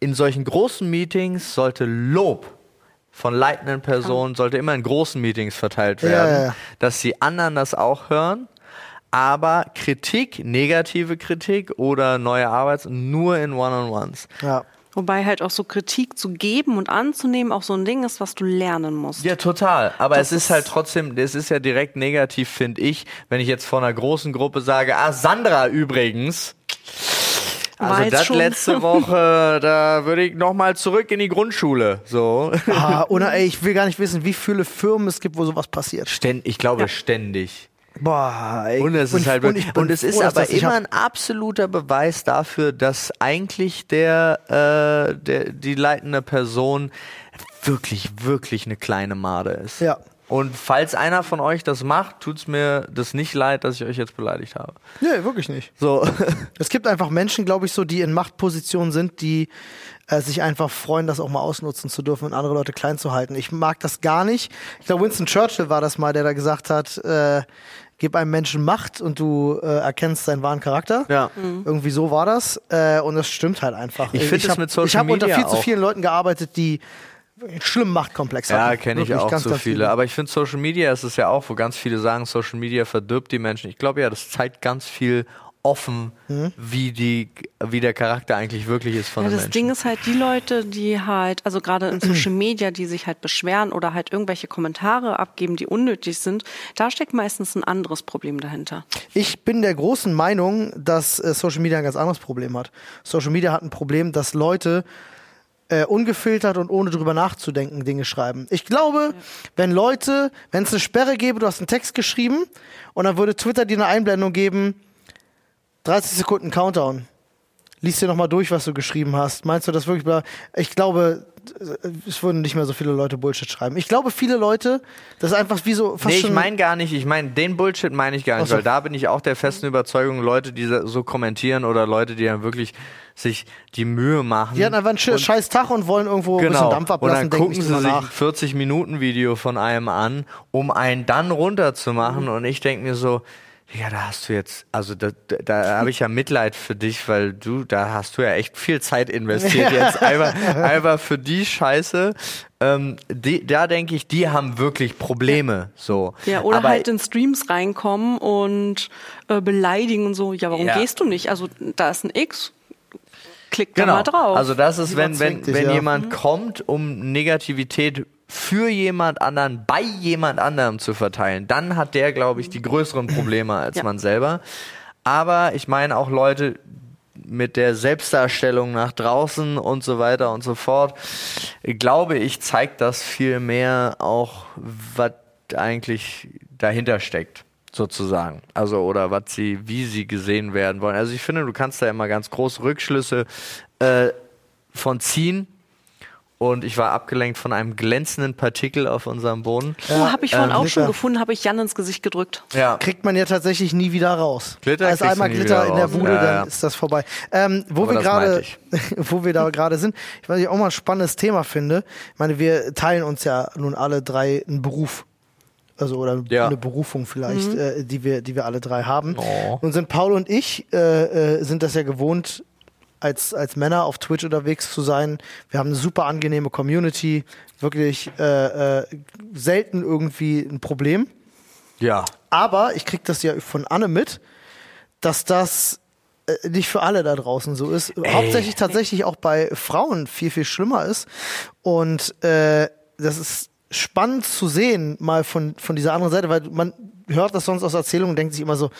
in solchen großen Meetings sollte Lob von leitenden Personen sollte immer in großen Meetings verteilt werden, ja, ja. dass die anderen das auch hören. Aber Kritik, negative Kritik oder neue Arbeits nur in One-on-Ones. Ja. Wobei halt auch so Kritik zu geben und anzunehmen auch so ein Ding ist, was du lernen musst. Ja, total. Aber Das es ist ist- halt trotzdem, es ist ja direkt negativ, finde ich, wenn ich jetzt vor einer großen Gruppe sage, ah, Sandra übrigens. Also Weiß das schon. letzte Woche, da würde ich nochmal zurück in die Grundschule. So. Ah, oder ey, ich will gar nicht wissen, wie viele Firmen es gibt, wo sowas passiert. Ständ, ich glaube ständig. Boah, ey. Und es ist halt und, ich und es ist aber immer ein absoluter Beweis dafür, dass eigentlich der, äh, der die leitende Person wirklich, wirklich eine kleine Made ist. Ja. Und falls einer von euch das macht, tut's mir das nicht leid, dass ich euch jetzt beleidigt habe. Nee, wirklich nicht. So. Es gibt einfach Menschen, glaube ich, so, die in Machtpositionen sind, die äh, sich einfach freuen, das auch mal ausnutzen zu dürfen und andere Leute klein zu halten. Ich mag das gar nicht. Ich glaube, Winston Churchill war das mal, der da gesagt hat, äh, gib einem Menschen Macht und du äh, erkennst seinen wahren Charakter. Ja. Irgendwie so war das. Äh, und das stimmt halt einfach. Ich find es hab- mit Social Ich habe unter viel zu auch. vielen Leuten gearbeitet, die einen schlimmen Machtkomplex Ja, hatten. kenne ich auch ganz, so ganz viele. Aber ich finde, Social Media ist es ja auch, wo ganz viele sagen, Social Media verdirbt die Menschen. Ich glaube ja, das zeigt ganz viel offen, Mhm. wie die, wie der Charakter eigentlich wirklich ist von Ja, den das Menschen. Ding ist halt die Leute, die halt, also gerade in Social Media, die sich halt beschweren oder halt irgendwelche Kommentare abgeben, die unnötig sind, da steckt meistens ein anderes Problem dahinter. Ich bin der großen Meinung, dass äh, Social Media ein ganz anderes Problem hat. Social Media hat ein Problem, dass Leute äh, ungefiltert und ohne drüber nachzudenken Dinge schreiben. Ich glaube, wenn Leute, wenn es eine Sperre gäbe, du hast einen Text geschrieben und dann würde Twitter dir eine Einblendung geben, 30 Sekunden Countdown. Lies dir nochmal durch, was du geschrieben hast. Meinst du das wirklich? Ich glaube, es würden nicht mehr so viele Leute Bullshit schreiben. Ich glaube, viele Leute, das ist einfach wie so fast Nee, ich meine gar nicht, ich meine, den Bullshit meine ich gar nicht, so. weil da bin ich auch der festen Überzeugung, Leute, die so kommentieren oder Leute, die dann wirklich sich die Mühe machen. Die hatten einfach einen sche- scheiß Tag und wollen irgendwo ein bisschen Genau. Dampf Und ablassen, dann denken gucken sie sich ein nach. 40 Minuten Video von einem an, um einen dann runterzumachen. Und ich denke mir so, ja, da hast du jetzt, also da, da, da habe ich ja Mitleid für dich, weil du, da hast du ja echt viel Zeit investiert jetzt einfach, einfach für die Scheiße. Ähm, die, da denke ich, die haben wirklich Probleme. So. Ja, oder Aber halt in Streams reinkommen und äh, beleidigen und so. Ja, warum Ja. gehst du nicht? Also da ist ein X. Klick da Genau. mal drauf. Also das ist, wenn, wenn, wenn ja. jemand kommt, um Negativität für jemand anderen, bei jemand anderem zu verteilen, dann hat der, glaube ich, die größeren Probleme als Ja. man selber. Aber ich meine auch Leute mit der Selbstdarstellung nach draußen und so weiter und so fort, glaube ich, zeigt das viel mehr auch, was eigentlich dahinter steckt sozusagen. Also oder was sie, wie sie gesehen werden wollen. Also ich finde, du kannst da immer ganz große Rückschlüsse äh, von ziehen. Und ich war abgelenkt von einem glänzenden Partikel auf unserem Boden. oh, habe ich vorhin ähm, auch schon Glitter. gefunden, habe ich Jan ins Gesicht gedrückt. Ja. Kriegt man ja tatsächlich nie wieder raus. Glitter Als einmal Glitter in der. Bude, Ja, dann ja. ist das vorbei. Ähm, wo Aber wir ich. wo wir da gerade sind, ich weiß nicht, auch mal ein spannendes Thema finde. Ich meine, wir teilen uns ja nun alle drei einen Beruf. Also oder Ja. eine Berufung vielleicht, äh, die wir, die wir alle drei haben. Oh. Nun sind Paul und ich äh, äh, sind das ja gewohnt, als, als Männer auf Twitch unterwegs zu sein. Wir haben eine super angenehme Community, wirklich äh, äh, selten irgendwie ein Problem. Ja. Aber ich krieg das ja von Anne mit, dass das äh, nicht für alle da draußen so ist. Hauptsächlich tatsächlich auch bei Frauen viel, viel schlimmer ist. Und äh, das ist spannend zu sehen, mal von, von dieser anderen Seite, weil man hört das sonst aus Erzählungen und denkt sich immer so,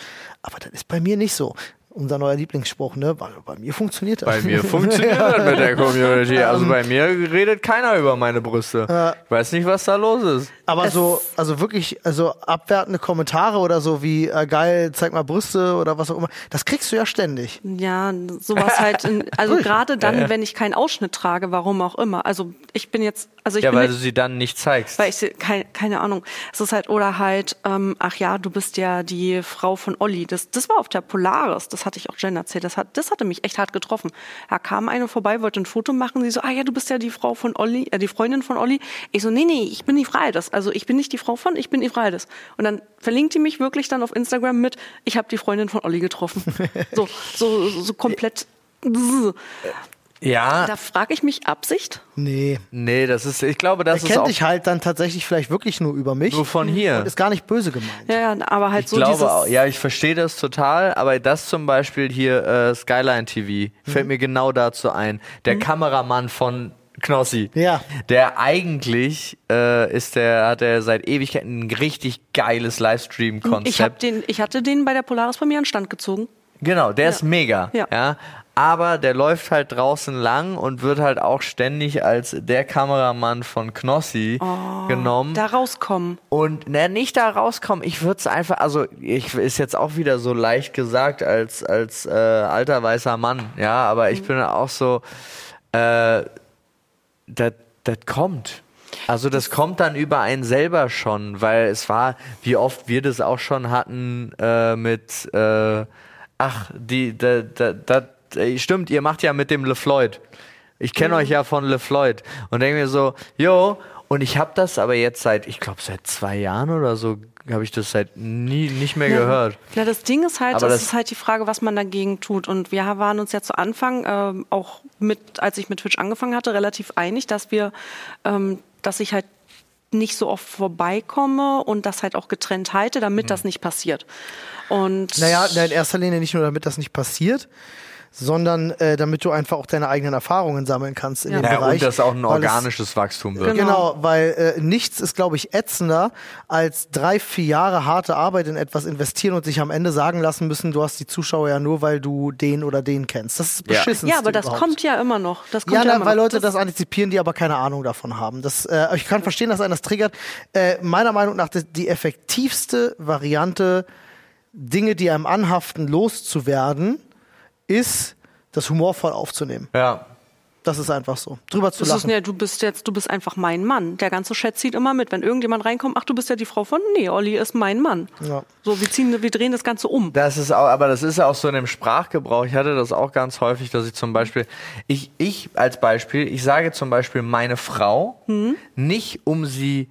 aber das ist bei mir nicht so. Unser neuer Lieblingsspruch, ne? Bei, bei mir funktioniert das. Bei mir funktioniert das mit der Community. Also bei mir redet keiner über meine Brüste. Ja. Ich weiß nicht, was da los ist. Aber Es- so, also wirklich, also abwertende Kommentare oder so wie äh, geil, zeig mal Brüste oder was auch immer, das kriegst du ja ständig. Ja, sowas halt. In, also gerade dann, Ja, ja. wenn ich keinen Ausschnitt trage, warum auch immer. Also ich bin jetzt, also ich Ja, bin weil jetzt, du sie dann nicht zeigst. weil ich sie- keine, keine Ahnung. Es ist halt oder halt, ähm, ach ja, du bist ja die Frau von Olli. Das, das war auf der Polaris. Das hatte ich auch Jen erzählt. Das hat, das hatte mich echt hart getroffen. Da kam eine vorbei, wollte ein Foto machen. Sie so, ah ja, du bist ja die Frau von Olli, äh, die Freundin von Olli. Ich so, nee, nee, ich bin die Freides. Also ich bin nicht die Frau von, ich bin die Freides. Und dann verlinkt die mich wirklich dann auf Instagram mit, ich habe die Freundin von Olli getroffen. so, so, so komplett. Ja, Da frage ich mich Absicht. Nee. nee, das ist, ich glaube, Er das ist kennt dich halt dann tatsächlich vielleicht wirklich nur über mich. nur von hier. Und ist gar nicht böse gemeint. Ja, ja, aber halt Ich so glaube, dieses. auch, ja, ich verstehe das total, aber das zum Beispiel hier äh, Skyline TV fällt mir genau dazu ein. Der Kameramann von Knossi. Ja. Der eigentlich äh, ist der, hat er seit Ewigkeiten ein richtig geiles Livestream-Konzept. Ich, hab den, ich hatte den bei der Polaris bei mir an den Stand gezogen. Genau, der ist mega. Ja. Ja. Aber der läuft halt draußen lang und wird halt auch ständig als der Kameramann von Knossi genommen. Da rauskommen. Und ne, nicht da rauskommen, ich würde es einfach, also ich ist jetzt auch wieder so leicht gesagt als, als äh, alter weißer Mann, ja, aber ich bin auch so, äh, das das kommt. Also das kommt dann über einen selber schon, weil es war, wie oft wir das auch schon hatten äh, mit, äh, ach, die, da, da, da, stimmt, ihr macht ja mit dem LeFloid. Ich kenne euch ja von LeFloid und denke mir so, jo, und ich habe das aber jetzt seit, ich glaube seit zwei Jahren oder so, habe ich das seit nie nicht mehr gehört. Ja, das Ding ist halt, Aber das das- ist halt die Frage, was man dagegen tut. Und wir waren uns ja zu Anfang, ähm, auch mit, als ich mit Twitch angefangen hatte, relativ einig, dass wir, ähm, dass ich halt nicht so oft vorbeikomme und das halt auch getrennt halte, damit das nicht passiert. Und Naja, na, in erster Linie nicht nur, damit das nicht passiert, sondern äh, damit du einfach auch deine eigenen Erfahrungen sammeln kannst in Ja. dem Ja, Bereich. und das auch ein weil es- organisches Wachstum wird. Genau. Genau, weil äh, nichts ist, glaube ich, ätzender, als drei, vier Jahre harte Arbeit in etwas investieren und sich am Ende sagen lassen müssen, du hast die Zuschauer ja nur, weil du den oder den kennst. Das ist beschissen. ja, aber das kommt ja immer noch. Das kommt Ja, ja, na, immer weil noch. Leute das, antizipieren, die aber keine Ahnung davon haben. Das, äh, ich kann verstehen, dass einen das triggert. Äh, meiner Meinung nach die, die effektivste Variante, Dinge, die einem anhaften, loszuwerden, ist, das humorvoll aufzunehmen. Ja. Das ist einfach so. Drüber zu Das ist, lachen. ja, du bist jetzt, du bist einfach mein Mann. Der ganze Chat zieht immer mit. Wenn irgendjemand reinkommt, ach, du bist ja die Frau von, nee, Olli ist mein Mann. Ja. So, wir ziehen, wir drehen das Ganze um. Das ist auch, aber das ist ja auch so in dem Sprachgebrauch. Ich hatte das auch ganz häufig, dass ich zum Beispiel, ich, ich als Beispiel, ich sage zum Beispiel meine Frau, nicht um sie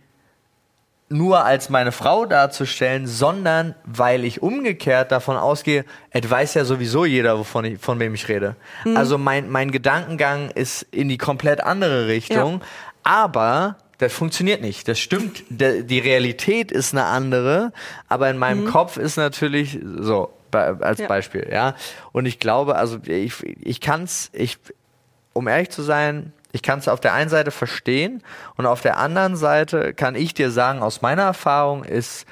nur als meine Frau darzustellen, sondern weil ich umgekehrt davon ausgehe, es weiß ja sowieso jeder, wovon ich, von wem ich rede. Also mein, mein Gedankengang ist in die komplett andere Richtung, aber das funktioniert nicht. Das stimmt. Die Realität ist eine andere, aber in meinem Kopf ist natürlich so, als Ja. Beispiel, ja. Und ich glaube, also ich, ich kann's, ich, um ehrlich zu sein, ich kann es auf der einen Seite verstehen und auf der anderen Seite kann ich dir sagen, aus meiner Erfahrung ist,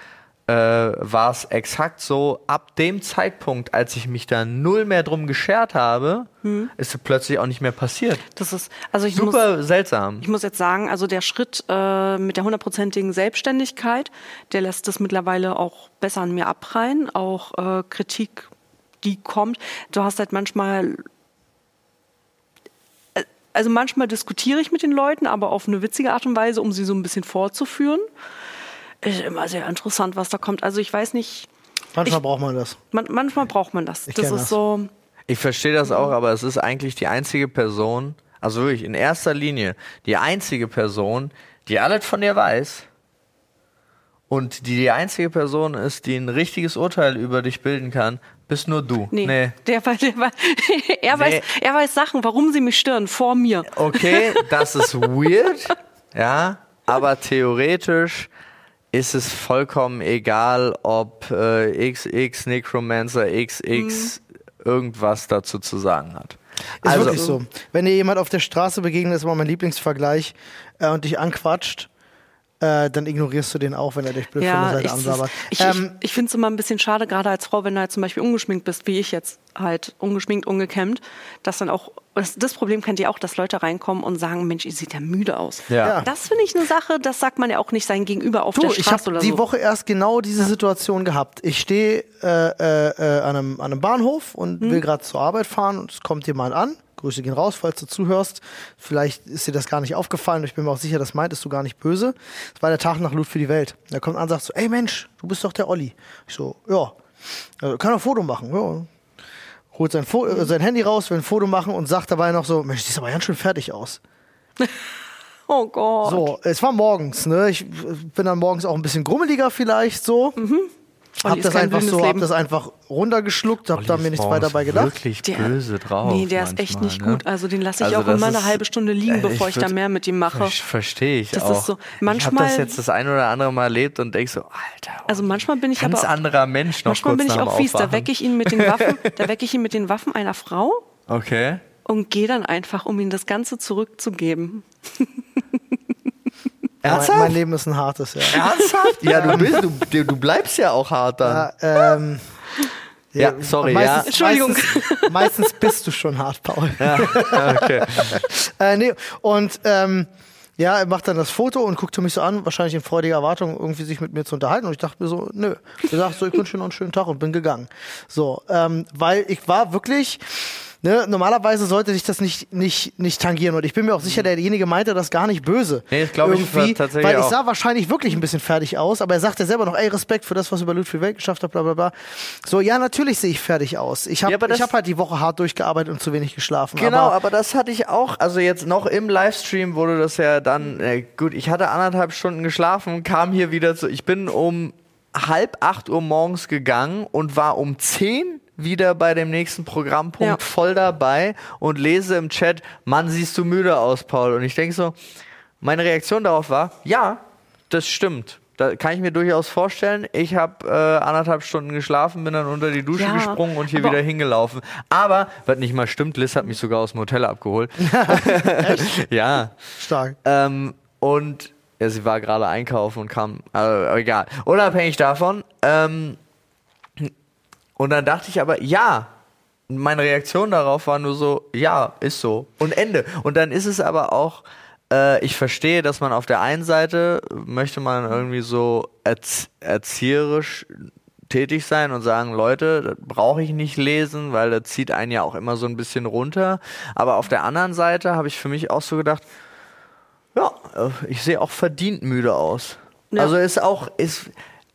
äh, war es exakt so, ab dem Zeitpunkt, als ich mich da null mehr drum geschert habe, ist es plötzlich auch nicht mehr passiert. Das ist, also ich muss, Super seltsam. Ich muss jetzt sagen, also der Schritt äh, mit der hundertprozentigen Selbstständigkeit, der lässt es mittlerweile auch besser an mir abprallen. Auch äh, Kritik, die kommt. Du hast halt manchmal, also manchmal diskutiere ich mit den Leuten, aber auf eine witzige Art und Weise, um sie so ein bisschen vorzuführen. Ist immer sehr interessant, was da kommt. Also ich weiß nicht, Manchmal ich- braucht man das. man, manchmal braucht man das. Ich das ist das. so. Ich verstehe das auch, aber es ist eigentlich die einzige Person, also wirklich in erster Linie, die einzige Person, die alles von dir weiß und die die einzige Person ist, die ein richtiges Urteil über dich bilden kann, bist nur du. Nee, nee. Der, war- der, war- er, weiß, er weiß Sachen, warum sie mich stören, vor mir. Okay, das ist weird, ja, aber theoretisch ist es vollkommen egal, ob äh, XX Necromancer XX irgendwas dazu zu sagen hat. Ist Also- wirklich so. Wenn dir jemand auf der Straße begegnet, ist immer mein Lieblingsvergleich, äh, und dich anquatscht äh, dann ignorierst du den auch, wenn er dich blöd von Ja, der ich, Seite ansabbert. ich, Ähm, ich, ich finde es immer ein bisschen schade, gerade als Frau, wenn du halt zum Beispiel ungeschminkt bist, wie ich jetzt halt, ungeschminkt, ungekämmt, dass dann auch, das, das Problem kennt ihr auch, dass Leute reinkommen und sagen, Mensch, ihr seht ja müde aus. Ja. Ja. Das finde ich eine Sache, das sagt man ja auch nicht sein Gegenüber auf Du, der ich Straße habe oder die so. Woche erst genau diese Situation gehabt. Ich stehe äh, äh, äh, an, einem, an einem Bahnhof und Hm. will gerade zur Arbeit fahren und es kommt jemand an. Grüße gehen raus, falls du zuhörst. Vielleicht ist dir das gar nicht aufgefallen. Ich bin mir auch sicher, das meintest du gar nicht böse. Es war der Tag nach Loot für die Welt. Er kommt an und sagt so, ey Mensch, du bist doch der Olli. Ich so, ja. Also, kann er ein Foto machen? Ja. Holt sein, Fo äh, sein Handy raus, will ein Foto machen und sagt dabei noch so, Mensch, siehst aber ganz schön fertig aus. Oh Gott. So, es war morgens, ne? Ich bin dann morgens auch ein bisschen grummeliger vielleicht so. Hab Olli ist das einfach so, blindes hab Leben. das einfach runtergeschluckt, hab da mir nichts weiter dabei gedacht. wirklich Der- böse drauf. Nee, der ist echt manchmal, nicht ne? gut. Also den lasse ich Also auch immer das eine ist- halbe Stunde liegen, Äh, bevor ich, da würd- mehr mit ihm mache. Ver- Verstehe ich Das auch. ist so- ich habe manchmal- das jetzt das ein oder andere Mal erlebt und denk so, Alter. Also manchmal bin ich ganz aber anderer Mensch noch Manchmal kurz bin ich auch fies. Da wecke ich ihn mit den Waffen, da wecke ich ihn mit den Waffen einer Frau Okay. und gehe dann einfach, um ihm das Ganze zurückzugeben. Mein, Ernsthaft? mein Leben ist ein hartes, ja. Ernsthaft? Ja, du, bist, du, du bleibst ja auch hart dann. Ja, ähm, Ja, sorry, meistens, ja. Entschuldigung. Meistens, meistens bist du schon hart, Paul. Okay. Äh, nee, und ähm, ja, er macht dann das Foto und guckte mich so an, wahrscheinlich in freudiger Erwartung, irgendwie sich mit mir zu unterhalten. Und ich dachte mir so, nö. Ich dachte so, ich wünsche dir noch einen schönen Tag und bin gegangen. So, ähm, weil ich war wirklich. Ne, normalerweise sollte sich das nicht, nicht, nicht tangieren. Und ich bin mir auch sicher, derjenige meinte das gar nicht böse. Nee, das glaub ich Irgendwie, tatsächlich Weil ich auch. sah wahrscheinlich wirklich ein bisschen fertig aus, aber er sagte selber noch, ey, Respekt für das, was über die Welt geschafft hat, bla bla bla. So, ja, natürlich sehe ich fertig aus. Ich habe Ja, ich hab halt die Woche hart durchgearbeitet und zu wenig geschlafen. Genau, aber, aber das hatte ich auch. Also jetzt noch im Livestream wurde das ja dann, äh, gut, ich hatte anderthalb Stunden geschlafen, kam hier wieder zu, ich bin um halb acht Uhr morgens gegangen und war um zehn wieder bei dem nächsten Programmpunkt Ja. voll dabei und lese im Chat, Mann, siehst du müde aus, Paul. Und ich denke so, meine Reaktion darauf war, ja, das stimmt. Da kann ich mir durchaus vorstellen. Ich habe äh, anderthalb Stunden geschlafen, bin dann unter die Dusche Ja, gesprungen und hier wieder hingelaufen. Aber, was nicht mal stimmt, Liz hat mich sogar aus dem Hotel abgeholt. ja. stark. Ähm, und ja, sie war gerade einkaufen und kam, also, egal. Unabhängig davon. Ähm, und dann dachte ich aber, ja. Meine Reaktion darauf war nur so, ja, ist so. Und Ende. Und dann ist es aber auch, äh, ich verstehe, dass man auf der einen Seite möchte man irgendwie so erz erzieherisch tätig sein und sagen, Leute, das brauche ich nicht lesen, weil das zieht einen ja auch immer so ein bisschen runter. Aber auf der anderen Seite habe ich für mich auch so gedacht, ja, äh, ich sehe auch verdient müde aus. Ja. Also ist auch, ist,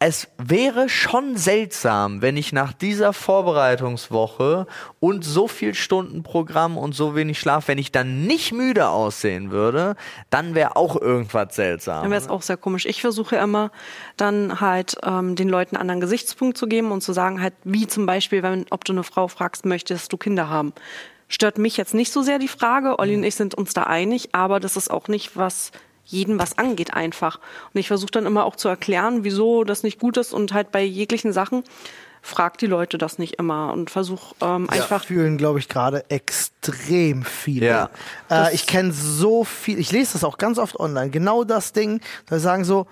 es wäre schon seltsam, wenn ich nach dieser Vorbereitungswoche und so viel Stunden Programm und so wenig Schlaf, wenn ich dann nicht müde aussehen würde, dann wäre auch irgendwas seltsam. Dann wäre es auch sehr komisch. Ich versuche immer dann halt ähm, den Leuten einen anderen Gesichtspunkt zu geben und zu sagen halt, wie zum Beispiel, wenn, ob du eine Frau fragst, möchtest du Kinder haben? Stört mich jetzt nicht so sehr die Frage. Olli und ich sind uns da einig, aber das ist auch nicht was jeden was angeht einfach. Und ich versuche dann immer auch zu erklären, wieso das nicht gut ist und halt bei jeglichen Sachen fragt die Leute das nicht immer und versuche ähm, einfach fühlen, glaube ich, gerade extrem viele. Ja. Äh, ich kenne so viel, ich lese das auch ganz oft online, genau das Ding, da sagen so,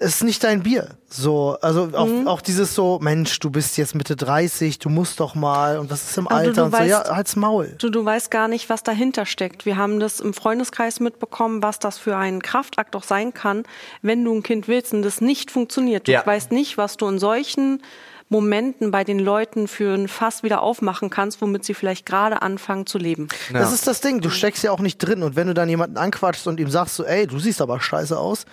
es ist nicht dein Bier. So, also auch, Mhm. auch dieses so, Mensch, du bist jetzt Mitte 30, du musst doch mal und was ist im Aber du- Alter du und so, weißt- ja, halt's Maul. Du, du weißt gar nicht, was dahinter steckt. Wir haben das im Freundeskreis mitbekommen, was das für ein Kraftakt auch sein kann, wenn du ein Kind willst und das nicht funktioniert. Du Ja. weißt nicht, was du in solchen Momenten bei den Leuten für ein Fass wieder aufmachen kannst, womit sie vielleicht gerade anfangen zu leben. Das ist das Ding, du steckst ja auch nicht drin und wenn du dann jemanden anquatschst und ihm sagst so, ey, du siehst aber scheiße aus,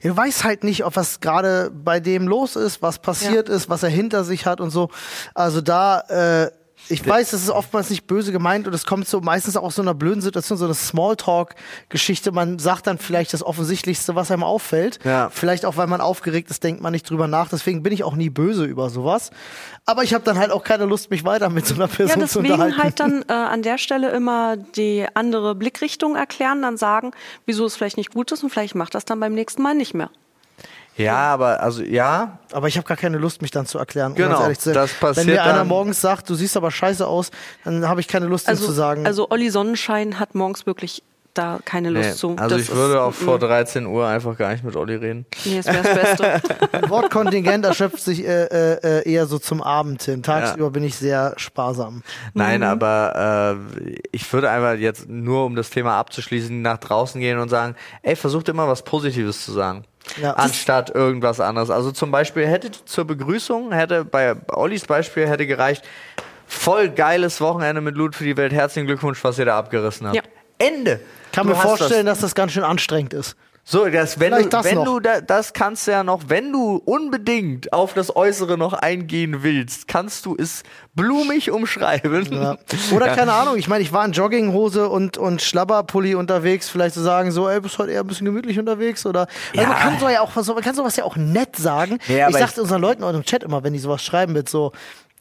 er weiß halt nicht, ob was gerade bei dem los ist, was passiert ist, was er hinter sich hat und so. Also da, äh, ich weiß, das ist oftmals nicht böse gemeint und es kommt so meistens auch aus so einer blöden Situation, so eine Smalltalk-Geschichte. Man sagt dann vielleicht das Offensichtlichste, was einem auffällt. Ja. Vielleicht auch, weil man aufgeregt ist, denkt man nicht drüber nach. Deswegen bin ich auch nie böse über sowas. Aber ich habe dann halt auch keine Lust, mich weiter mit so einer Ja, Person zu deswegen unterhalten. halt dann äh, an der Stelle immer die andere Blickrichtung erklären, dann sagen, wieso es vielleicht nicht gut ist und vielleicht macht das dann beim nächsten Mal nicht mehr. Ja, aber also ja, Aber ich habe gar keine Lust, mich dann zu erklären. Um Genau, ganz ehrlich zu sein. das passiert Wenn mir einer morgens sagt, du siehst aber scheiße aus, dann habe ich keine Lust, ihm zu sagen. Also Olli Sonnenschein hat morgens wirklich da keine Lust Nee, zu. also Das ich würde auch vor nee. 13 Uhr einfach gar nicht mit Olli reden. Nee, das wäre das Beste. Wortkontingent erschöpft sich äh, äh, äh, eher so zum Abend hin. Tagsüber bin ich sehr sparsam. Nein, Mhm. aber äh, ich würde einfach jetzt nur, um das Thema abzuschließen, nach draußen gehen und sagen, ey, versucht immer was Positives zu sagen. Ja. Anstatt irgendwas anderes. Also zum Beispiel hätte zur Begrüßung, hätte bei Ollis Beispiel hätte gereicht, voll geiles Wochenende mit Loot für die Welt. Herzlichen Glückwunsch, was ihr da abgerissen habt. Ja. Ende. Kann Du mir vorstellen, dass das ganz schön anstrengend ist. So, das, wenn, Vielleicht du, das wenn noch. du da, das kannst du ja noch, wenn du unbedingt auf das Äußere noch eingehen willst, kannst du es blumig umschreiben. Ja. Oder keine Ahnung, ich meine, ich war in Jogginghose und, und Schlabberpulli unterwegs, vielleicht zu sagen, so, ey, bist heute eher ein bisschen gemütlich unterwegs oder. Also Ja. man kann so ja auch so, man kann sowas ja auch nett sagen. Ja, ich sagte unseren Leuten auch im Chat immer, wenn die sowas schreiben mit so,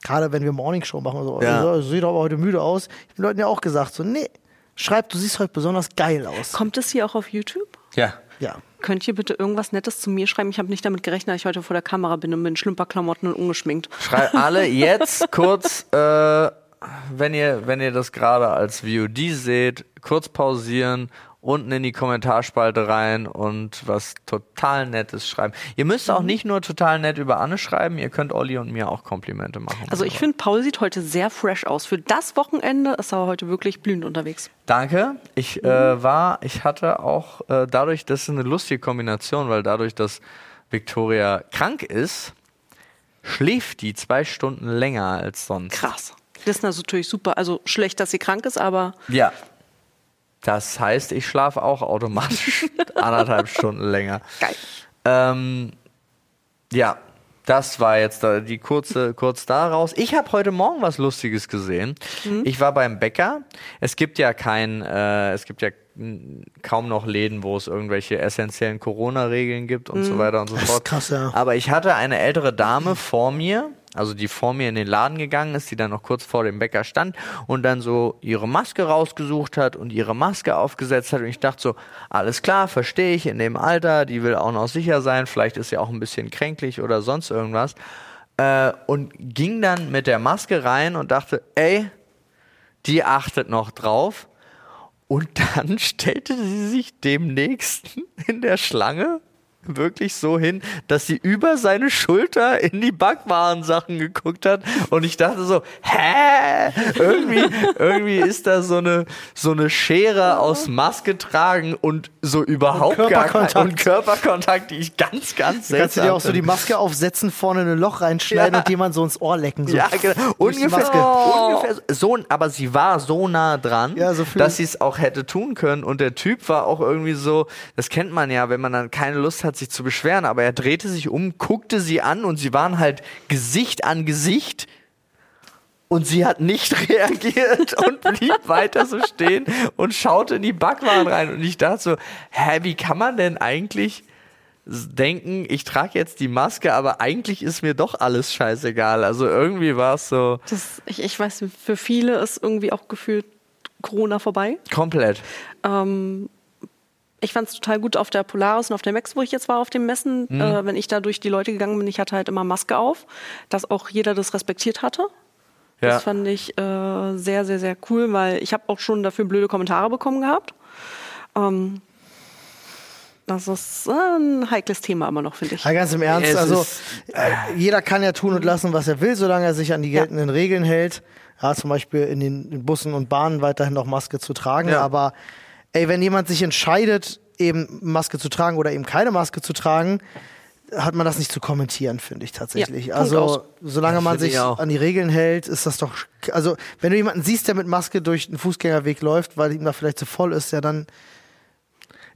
gerade wenn wir Morningshow machen oder so, Ja. so sieht aber heute müde aus. Ich habe den Leuten ja auch gesagt, so, nee, schreib, du siehst heute besonders geil aus. Kommt es hier auch auf YouTube? Ja. Ja. Könnt ihr bitte irgendwas Nettes zu mir schreiben? Ich habe nicht damit gerechnet, dass ich heute vor der Kamera bin und bin in Schlümperklamotten und ungeschminkt. Schreibt alle jetzt kurz, äh, wenn ihr, wenn ihr das gerade als VOD seht, kurz pausieren, unten in die Kommentarspalte rein und was total Nettes schreiben. Ihr müsst auch nicht nur total nett über Anne schreiben, ihr könnt Olli und mir auch Komplimente machen. Also ich finde, Paul sieht heute sehr fresh aus. Für das Wochenende ist er heute wirklich blühend unterwegs. Danke. Ich äh, war, ich hatte auch äh, dadurch, das ist eine lustige Kombination, weil dadurch, dass Victoria krank ist, schläft die zwei Stunden länger als sonst. Krass. Das ist natürlich super. Also schlecht, dass sie krank ist, aber Ja. Das heißt, ich schlafe auch automatisch anderthalb Stunden länger. geil. Ähm, ja, das war jetzt da die kurze, kurz daraus. Ich habe heute Morgen was Lustiges gesehen. Ich war beim Bäcker. Es gibt ja kein, äh, es gibt ja kaum noch Läden, wo es irgendwelche essentiellen Corona-Regeln gibt und so weiter und so fort. krass, ja. Aber ich hatte eine ältere Dame vor mir, also die vor mir in den Laden gegangen ist, die dann noch kurz vor dem Bäcker stand und dann so ihre Maske rausgesucht hat und ihre Maske aufgesetzt hat. Und ich dachte so, alles klar, verstehe ich, in dem Alter, die will auch noch sicher sein, vielleicht ist sie auch ein bisschen kränklich oder sonst irgendwas. Äh, und ging dann mit der Maske rein und dachte, ey, die achtet noch drauf. Und dann stellte sie sich dem Nächsten in der Schlange wirklich so hin, dass sie über seine Schulter in die Backwarensachen geguckt hat. Und ich dachte so, hä? Irgendwie, irgendwie ist da so eine, so eine Schere aus Maske tragen und so überhaupt Und gar kein Körperkontakt. und Körperkontakt, die ich ganz, ganz seltsam Kannst du dir auch so die. Maske aufsetzen, vorne in ein Loch reinschneiden Ja. und jemand so ins Ohr lecken. So. Ja, genau. Ungefähr, Maske. ungefähr so, aber sie war so nah dran, Ja, so dass sie es auch hätte tun können. Und der Typ war auch irgendwie so, das kennt man ja, wenn man dann keine Lust hat, sich zu beschweren, aber er drehte sich um, guckte sie an und sie waren halt Gesicht an Gesicht. Und sie hat nicht reagiert und blieb weiter so stehen und schaute in die Backwaren rein. Und ich dachte so, hä, wie kann man denn eigentlich denken, ich trage jetzt die Maske, aber eigentlich ist mir doch alles scheißegal. Also irgendwie war es so Das, ich, ich weiß, für viele ist irgendwie auch gefühlt Corona vorbei. komplett. Ähm, ich fand es total gut auf der Polaris und auf der Max, wo ich jetzt war, auf den Messen. Mhm. Äh, wenn ich da durch die Leute gegangen bin, ich hatte halt immer Maske auf, dass auch jeder das respektiert hatte. Ja. Das fand ich äh, sehr, sehr, sehr cool, weil ich habe auch schon dafür blöde Kommentare bekommen gehabt. Ähm, das ist äh, ein heikles Thema immer noch, finde ich. Ja, ganz im Ernst, Es also ist- äh, jeder kann ja tun und lassen, was er will, solange er sich an die geltenden Regeln hält. Ja, zum Beispiel in den Bussen und Bahnen weiterhin noch Maske zu tragen. Ja. Aber ey, wenn jemand sich entscheidet, eben Maske zu tragen oder eben keine Maske zu tragen, hat man das nicht zu kommentieren, finde ich tatsächlich. Ja, also aus. solange man sich auch. an die Regeln hält, ist das doch. Also wenn du jemanden siehst, der mit Maske durch den Fußgängerweg läuft, weil ihm da vielleicht zu voll ist, ja dann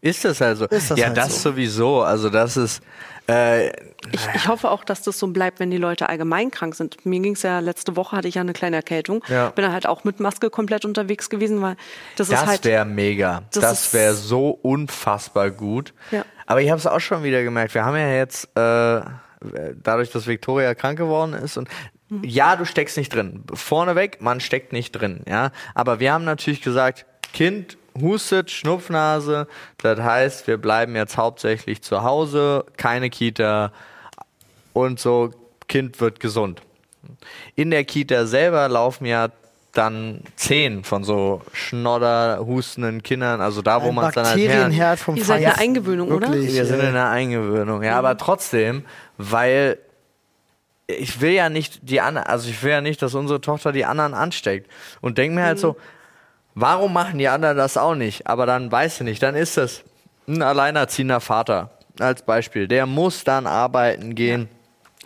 Ist das also? Ist das ja, halt das so. sowieso. Also das ist äh, Ich, ich hoffe auch, dass das so bleibt, wenn die Leute allgemein krank sind. Mir ging es ja letzte Woche, hatte ich ja eine kleine Erkältung. Ja. Bin dann halt auch mit Maske komplett unterwegs gewesen, weil das, ist das halt. wäre mega. das Das, ist- wäre so unfassbar gut. Ja. Aber ich habe es auch schon wieder gemerkt. Wir haben ja jetzt äh, dadurch, dass Victoria krank geworden ist und ja, du steckst nicht drin. Vorneweg, man steckt nicht drin, ja. Aber wir haben natürlich gesagt, Kind hustet, Schnupfnase. Das heißt, wir bleiben jetzt hauptsächlich zu Hause, keine Kita und so. Kind wird gesund. In der Kita selber laufen ja dann zehn von so Schnodder, hustenden Kindern, also da, wo man es dann halt her Bakterienherd vom Ihr seid in der. Eingewöhnung, oder? Wirklich, Wir sind in der Eingewöhnung, ja, aber trotzdem, weil ich will ja nicht die anderen, also ich will ja nicht, dass unsere Tochter die anderen ansteckt und denk mir halt so, warum machen die anderen das auch nicht? Aber dann weiß ich nicht, dann ist das ein alleinerziehender Vater als Beispiel, der muss dann arbeiten gehen.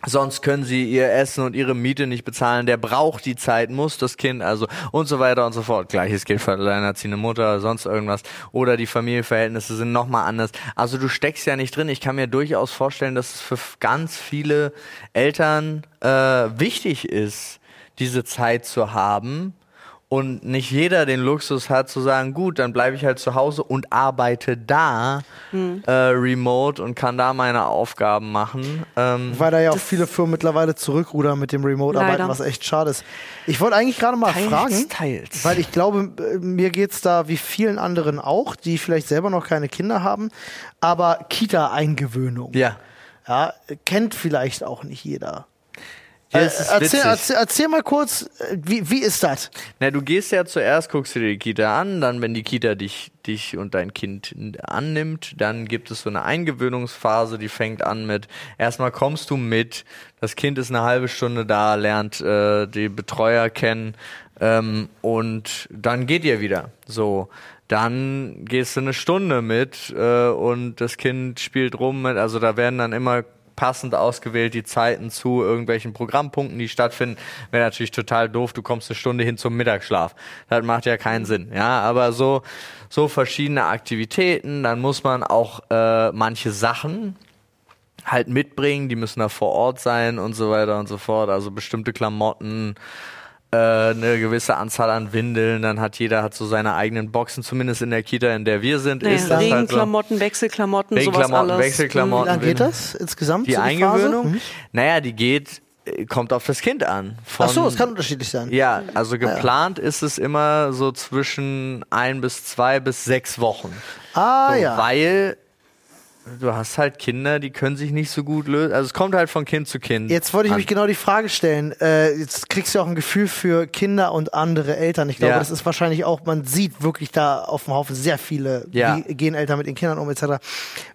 Sonst können sie ihr Essen und ihre Miete nicht bezahlen. Der braucht die Zeit, muss das Kind, also und so weiter und so fort. Gleiches gilt für alleinerziehende Mutter, sonst irgendwas. Oder die Familienverhältnisse sind nochmal anders. Also du steckst ja nicht drin. Ich kann mir durchaus vorstellen, dass es für ganz viele Eltern äh, wichtig ist, diese Zeit zu haben. Und nicht jeder den Luxus hat zu sagen, gut, dann bleibe ich halt zu Hause und arbeite da äh, remote und kann da meine Aufgaben machen. Ähm, Weil da ja auch viele Firmen mittlerweile zurückrudern mit dem Remote-Arbeiten, Leider. was echt schade ist. Ich wollte eigentlich gerade mal Teils, fragen, teils. weil ich glaube, äh, mir geht's da wie vielen anderen auch, die vielleicht selber noch keine Kinder haben, aber Kita-Eingewöhnung. ja. Ja, kennt vielleicht auch nicht jeder. Ja, Äh, erzähl, erzähl, erzähl mal kurz, wie, wie ist das? Na, du gehst ja zuerst, guckst dir die Kita an, dann, wenn die Kita dich, dich und dein Kind annimmt, dann gibt es so eine Eingewöhnungsphase, die fängt an mit, erstmal kommst du mit, das Kind ist eine halbe Stunde da, lernt äh, die Betreuer kennen ähm, und dann geht ihr wieder. So, dann gehst du eine Stunde mit äh, und das Kind spielt rum mit, also da werden dann immer passend ausgewählt die Zeiten zu irgendwelchen Programmpunkten, die stattfinden. Wäre natürlich total doof, du kommst eine Stunde hin zum Mittagsschlaf. Das macht ja keinen Sinn. Ja, aber so, so verschiedene Aktivitäten, dann muss man auch äh, manche Sachen halt mitbringen, die müssen da vor Ort sein und so weiter und so fort. Also bestimmte Klamotten, äh, eine gewisse Anzahl an Windeln, dann hat jeder hat so seine eigenen Boxen, zumindest in der Kita, in der wir sind, Naja, ist das halt so. Regenklamotten, Wechselklamotten, sowas Regenklamotten, alles. Wie Wechselklamotten. lange geht das insgesamt? Die so Eingewöhnung? Phase? Mhm. Naja, die geht, äh, kommt auf das Kind an. Von, Ach so, es kann unterschiedlich sein. Ja, also geplant ist es immer so zwischen ein bis zwei bis sechs Wochen. Ah so, ja. Weil du hast halt Kinder, die können sich nicht so gut lösen. Also es kommt halt von Kind zu Kind. Jetzt wollte ich an. mich genau die Frage stellen. Äh, jetzt kriegst du auch ein Gefühl für Kinder und andere Eltern. Ich glaube, Ja. das ist wahrscheinlich auch, man sieht wirklich da auf dem Haufen sehr viele, Ja. wie gehen Eltern mit den Kindern um, etc.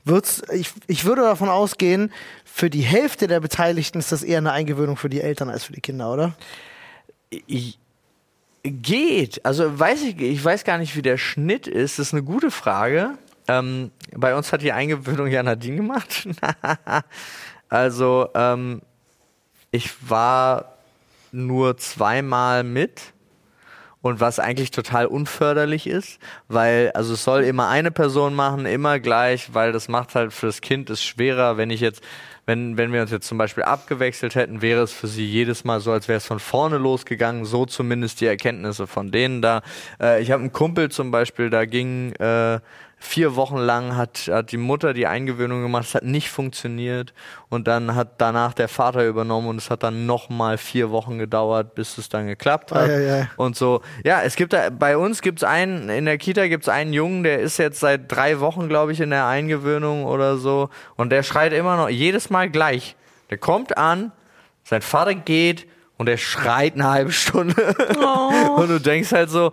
Wird's, ich, ich würde davon ausgehen, für die Hälfte der Beteiligten ist das eher eine Eingewöhnung für die Eltern als für die Kinder, oder? Ich- Geht. Also weiß ich, ich weiß gar nicht, wie der Schnitt ist. Das ist eine gute Frage. Ähm, bei uns hat die Eingewöhnung ja Nadine gemacht. also ähm, ich war nur zweimal mit und was eigentlich total unförderlich ist, weil also es soll immer eine Person machen, immer gleich, weil das macht halt für das Kind es schwerer, wenn ich jetzt wenn, wenn wir uns jetzt zum Beispiel abgewechselt hätten, wäre es für sie jedes Mal so, als wäre es von vorne losgegangen, so zumindest die Erkenntnisse von denen da. Äh, ich habe einen Kumpel zum Beispiel, da ging äh, vier Wochen lang hat, hat die Mutter die Eingewöhnung gemacht, es hat nicht funktioniert und dann hat danach der Vater übernommen und es hat dann nochmal vier Wochen gedauert, bis es dann geklappt hat. Ei, ei, ei. Und so, ja, es gibt da, bei uns gibt's einen, in der Kita gibt's einen Jungen, der ist jetzt seit drei Wochen, glaube ich, in der Eingewöhnung oder so. Und der schreit immer noch, jedes Mal gleich. Der kommt an, sein Vater geht und er schreit eine halbe Stunde. Und du denkst halt so,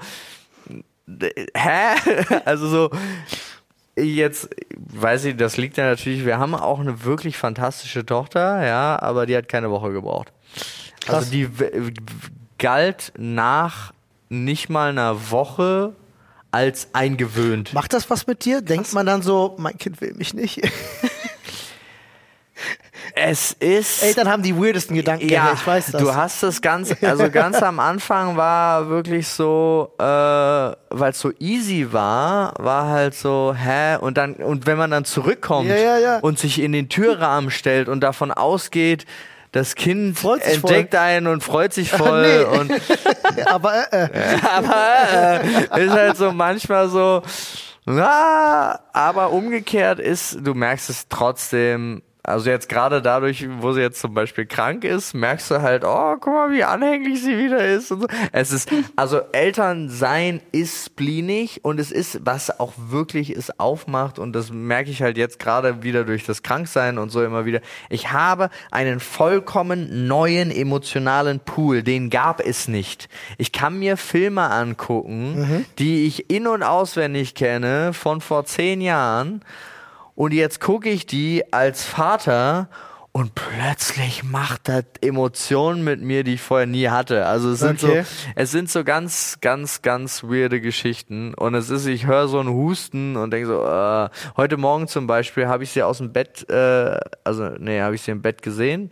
hä? Also so, jetzt, weiß ich, das liegt ja natürlich, wir haben auch eine wirklich fantastische Tochter, ja, aber die hat keine Woche gebraucht. Krass. Also die galt nach nicht mal einer Woche als eingewöhnt. Macht das was mit dir? Denkt man dann so, mein Kind will mich nicht? Es ist. Eltern haben die weirdesten Gedanken. ja, ich weiß das. du hast das ganz, also ganz am Anfang war wirklich so, äh, weil es so easy war, war halt so, hä? Und dann, und wenn man dann zurückkommt Ja, ja, ja. und sich in den Türrahmen stellt und davon ausgeht, das Kind entdeckt einen und freut sich voll Nee. und aber äh, äh, aber äh, ist halt so manchmal so, ja, aber umgekehrt ist, du merkst es trotzdem, also jetzt gerade dadurch, wo sie jetzt zum Beispiel krank ist, merkst du halt, oh, guck mal, wie anhänglich sie wieder ist. Und so. Es ist, also Elternsein ist spleenig und es ist, was auch wirklich es aufmacht und das merke ich halt jetzt gerade wieder durch das Kranksein und so immer wieder. Ich habe einen vollkommen neuen emotionalen Pool, den gab es nicht. Ich kann mir Filme angucken, die ich in- und auswendig kenne von vor zehn Jahren und jetzt gucke ich die als Vater und plötzlich macht das Emotionen mit mir, die ich vorher nie hatte. Also es sind Okay. so, es sind so ganz, ganz, ganz weirde Geschichten. Und es ist, ich höre so einen Husten und denke so, äh, heute Morgen zum Beispiel habe ich sie aus dem Bett, äh, also nee, habe ich sie im Bett gesehen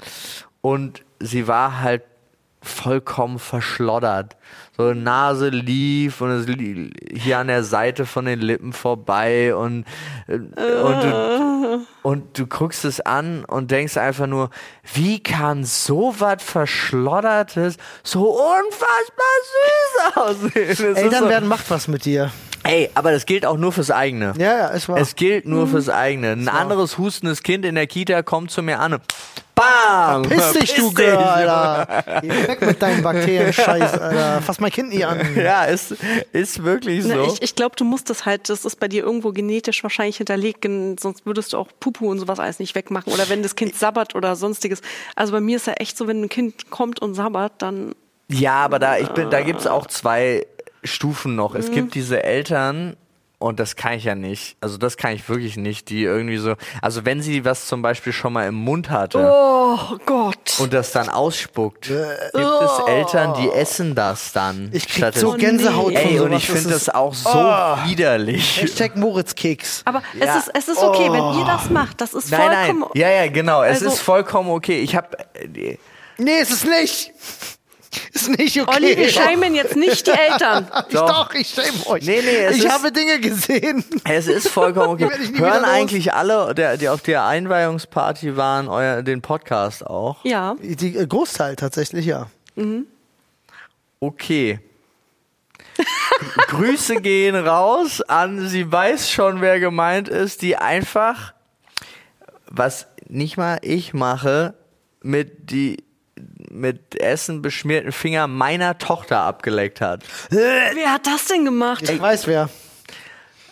und sie war halt vollkommen verschloddert. So Nase lief und es li hier an der Seite von den Lippen vorbei und, äh, und, du, und du guckst es an und denkst einfach nur, wie kann so was Verschloddertes so unfassbar süß aussehen? Ist Eltern so, werden macht was mit dir. Ey, aber das gilt auch nur fürs eigene. Ja, ja, ist wahr. Es gilt nur fürs eigene. Ein anderes hustendes Kind in der Kita kommt zu mir an und BAM! Piss dich, du Verpiss Girl, dich. Alter. Geh weg mit deinen Bakterien-Scheiß, Alter. Fass mein Kind nie an. Ja, ist, ist wirklich Na, so. ich ich glaube, du musst das halt, das ist bei dir irgendwo genetisch wahrscheinlich hinterlegt, sonst würdest du auch Pupu und sowas alles nicht wegmachen. Oder wenn das Kind sabbert oder sonstiges. Also bei mir ist ja echt so, wenn ein Kind kommt und sabbert, dann Ja, aber da, ich bin, da gibt's auch zwei Stufen noch. Es gibt diese Eltern, und das kann ich ja nicht, also das kann ich wirklich nicht, die irgendwie so, also wenn sie was zum Beispiel schon mal im Mund hatte Oh Gott. und das dann ausspuckt, gibt es Eltern, die essen das dann. Ich krieg so es- Gänsehaut von Ey, sowas. und ich finde ist- das auch so Oh. widerlich. Hashtag Moritz-Keks. Aber Ja. es ist, es ist okay, wenn ihr das macht. Das ist Nein, vollkommen. nein. Ja, ja, genau. Es Also- ist vollkommen okay. Ich habe äh, Nee, ist es nicht. Ist nicht okay. Olli, wir schämen jetzt nicht die Eltern. ich doch, ich schäme euch. Nee, nee, es ich ist- habe Dinge gesehen. Es ist vollkommen okay. Hören eigentlich alle, der, die auf der Einweihungsparty waren, euer, den Podcast auch? Ja. Die äh, Großteil tatsächlich, ja. Okay. Grüße gehen raus an, sie weiß schon, wer gemeint ist, die einfach, was nicht mal ich mache, mit die mit Essen beschmierten Finger meiner Tochter abgeleckt hat. Wer hat das denn gemacht? Ich weiß wer.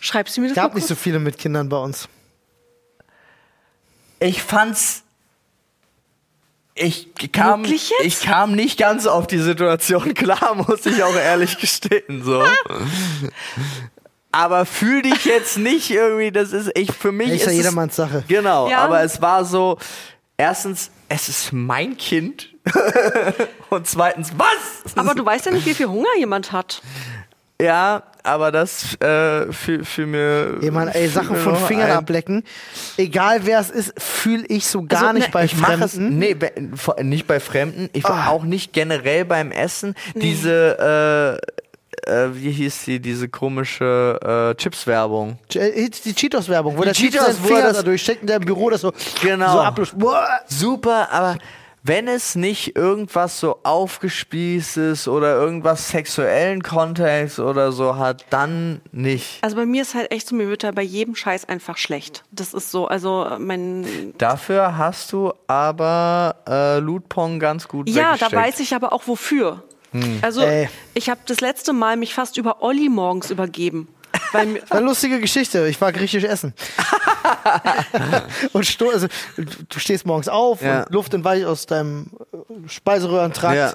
Schreibst du mir das Gab mal nicht so viele mit Kindern bei uns. Ich fand's. Ich kam, Wirklich jetzt? ich kam nicht ganz auf die Situation klar, muss ich auch ehrlich gestehen, so. Aber fühl dich jetzt nicht irgendwie, das ist, ich, für mich Ist ist ja es, jedermanns Sache. Genau, Ja. aber es war so, erstens, es ist mein Kind. Und zweitens, was? Aber du weißt ja nicht, wie viel Hunger jemand hat. Ja, aber das äh, für, für mir. Ey, Mann, ey, Sachen von Fingern ein- ablecken. Egal wer es ist, fühle ich so gar Also, nicht ne, bei Ich mache es Fremden. nee, vor- nicht bei Fremden, ich Ah. auch nicht generell beim Essen. Diese äh, äh, wie hieß die diese komische äh, Chips-Werbung? Äh, Die Cheetos-Werbung, wo der Cheetos, Cheetos wo er Finger das- da durchsteckt der im Büro das so, Genau. so ablutscht. Boah. Super, aber wenn es nicht irgendwas so aufgespießt ist oder irgendwas sexuellen Kontext oder so hat, dann nicht. Also bei mir ist halt echt so, mir wird da bei jedem Scheiß einfach schlecht. Das ist so, also mein. Dafür hast du aber äh, Lootpong ganz gut Ja, da weiß ich aber auch wofür. Also Ey. ich habe das letzte Mal mich fast über Olli morgens übergeben. Eine lustige Geschichte. Ich war griechisch essen. und sto also, du stehst morgens auf Ja. und Luft entweicht aus deinem Speiseröhrentrakt. Ja.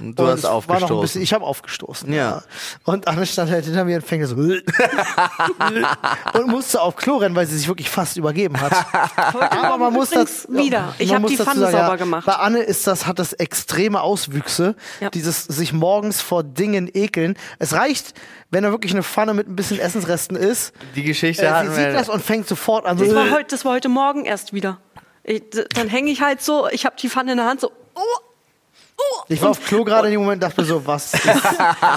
Und du Und hast es War noch ein aufgestoßen. bisschen, ich habe aufgestoßen. Ja. Und Anne stand halt hinter mir und fängt so und musste auf Klo rennen, weil sie sich wirklich fast übergeben hat. Aber man muss das wieder. Ich man hab muss die Pfanne sagen, sauber gemacht. Bei Anne ist das hat das extreme Auswüchse, Ja. dieses sich morgens vor Dingen ekeln. Es reicht, wenn da wirklich eine Pfanne mit ein bisschen Essensresten ist. Die Geschichte Äh, sie sieht wir. das und fängt sofort an. So, das, war heute, das war heute Morgen erst wieder. Ich, dann hänge ich halt so, ich habe die Pfanne in der Hand so. Oh, oh, ich war auf Klo gerade in dem Moment, dachte mir so, was ist Und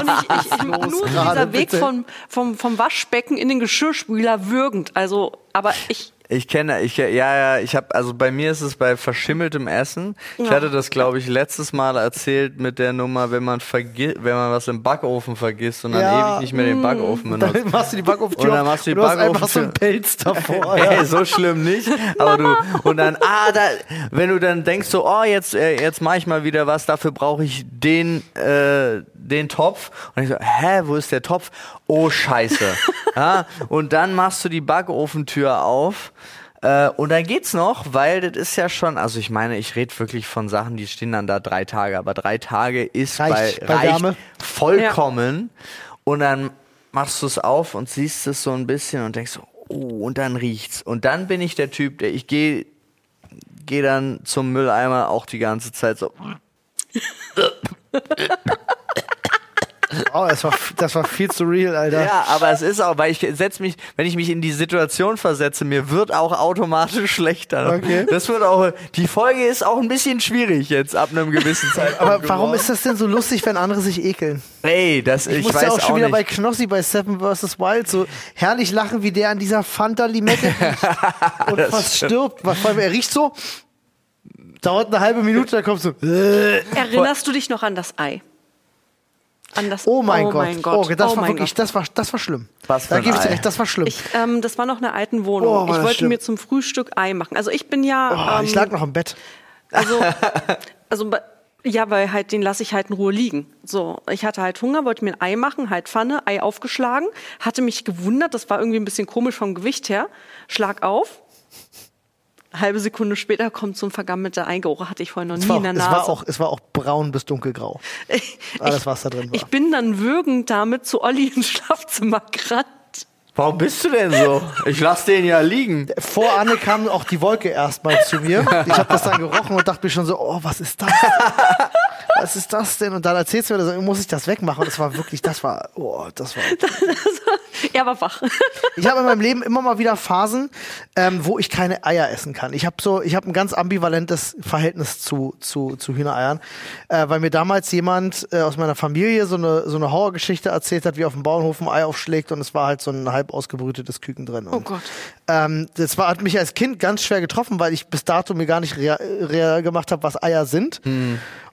ich, ich, ich los nur so dieser Weg bitte? vom, vom, vom Waschbecken in den Geschirrspüler würgend. Also, aber ich, Ich kenne, ich ja, ja, ich habe, also bei mir ist es bei verschimmeltem Essen. Ich Ja. hatte das, glaube ich, letztes Mal erzählt mit der Nummer, wenn man vergisst, wenn man was im Backofen vergisst und dann Ja. ewig nicht mehr den Backofen benutzt. Dann machst du die Backofen Und dann machst du die du hast einfach Backofen- so einen Pelz davor. Hey, so schlimm nicht. Aber du und dann ah, da, wenn du dann denkst so, oh jetzt äh, jetzt mache ich mal wieder was, dafür brauche ich den äh, den Topf und ich so, hä, wo ist der Topf? Oh Scheiße. ja, und dann machst du die Backofentür auf. Äh, und dann geht's noch, weil das ist ja schon, also ich meine, ich rede wirklich von Sachen, die stehen dann da drei Tage, aber drei Tage ist Reicht bei, bei reicht Wärme. vollkommen. Und dann machst du es auf und siehst es so ein bisschen und denkst so, oh, und dann riecht's. Und dann bin ich der Typ, der ich gehe geh dann zum Mülleimer auch die ganze Zeit so. Oh, das war, das war viel zu real, Alter. Ja, aber es ist auch, weil ich setz mich, wenn ich mich in die Situation versetze, mir wird auch automatisch schlechter. Okay. Das wird auch, die Folge ist auch ein bisschen schwierig jetzt ab einem gewissen Zeitpunkt. Aber warum geworden. ist das denn so lustig, wenn andere sich ekeln? Ey, das, ich, Ich, musste weiß auch schon wieder nicht. bei Knossi bei Seven vs. Wild so herrlich lachen, wie der an dieser Fanta Limette riecht und fast stirbt. Allem, er riecht so, dauert eine halbe Minute, dann kommt so, äh, Erinnerst du dich noch an das Ei? An das oh mein oh Gott. Mein Gott. Oh, das oh war mein wirklich, Gott. das war, das war schlimm. Was für da gebe ich dir Ei? recht, das war schlimm. Ich, ähm, das war noch eine alten Wohnung. Oh, ich wollte schlimm. mir zum Frühstück Ei machen. Also ich bin ja. oh, ähm, ich lag noch im Bett. Also, also ja, weil halt den lasse ich halt in Ruhe liegen. So, ich hatte halt Hunger, wollte mir ein Ei machen, halt Pfanne, Ei aufgeschlagen, hatte mich gewundert, das war irgendwie ein bisschen komisch vom Gewicht her. Schlag auf. Halbe Sekunde später kommt so ein vergammelter Eigeruch, hatte ich vorher noch Es nie war, in der auch, es, Nase. war auch, es war auch braun bis dunkelgrau. Alles, was da drin war. Ich bin dann würgend damit zu Olli ins Schlafzimmer gerannt. Warum bist du denn so? Ich lass den ja liegen. Vor Anne kam auch die Wolke erstmal zu mir. Ich habe das dann gerochen und dachte mir schon so, oh, was ist das? Was ist das denn? Und dann erzählst du mir, das, muss ich das wegmachen? Und das war wirklich, das war, oh, das war. er war wach. Ich habe in meinem Leben immer mal wieder Phasen, ähm, wo ich keine Eier essen kann. Ich habe so, ich habe ein ganz ambivalentes Verhältnis zu zu, zu Hühnereiern, äh, weil mir damals jemand äh, aus meiner Familie so eine so eine Horrorgeschichte erzählt hat, wie auf dem Bauernhof ein Ei aufschlägt und es war halt so ein halb ausgebrütetes Küken drin. Und, Oh Gott. Ähm, das war, hat mich als Kind ganz schwer getroffen, weil ich bis dato mir gar nicht real, real gemacht habe, was Eier sind.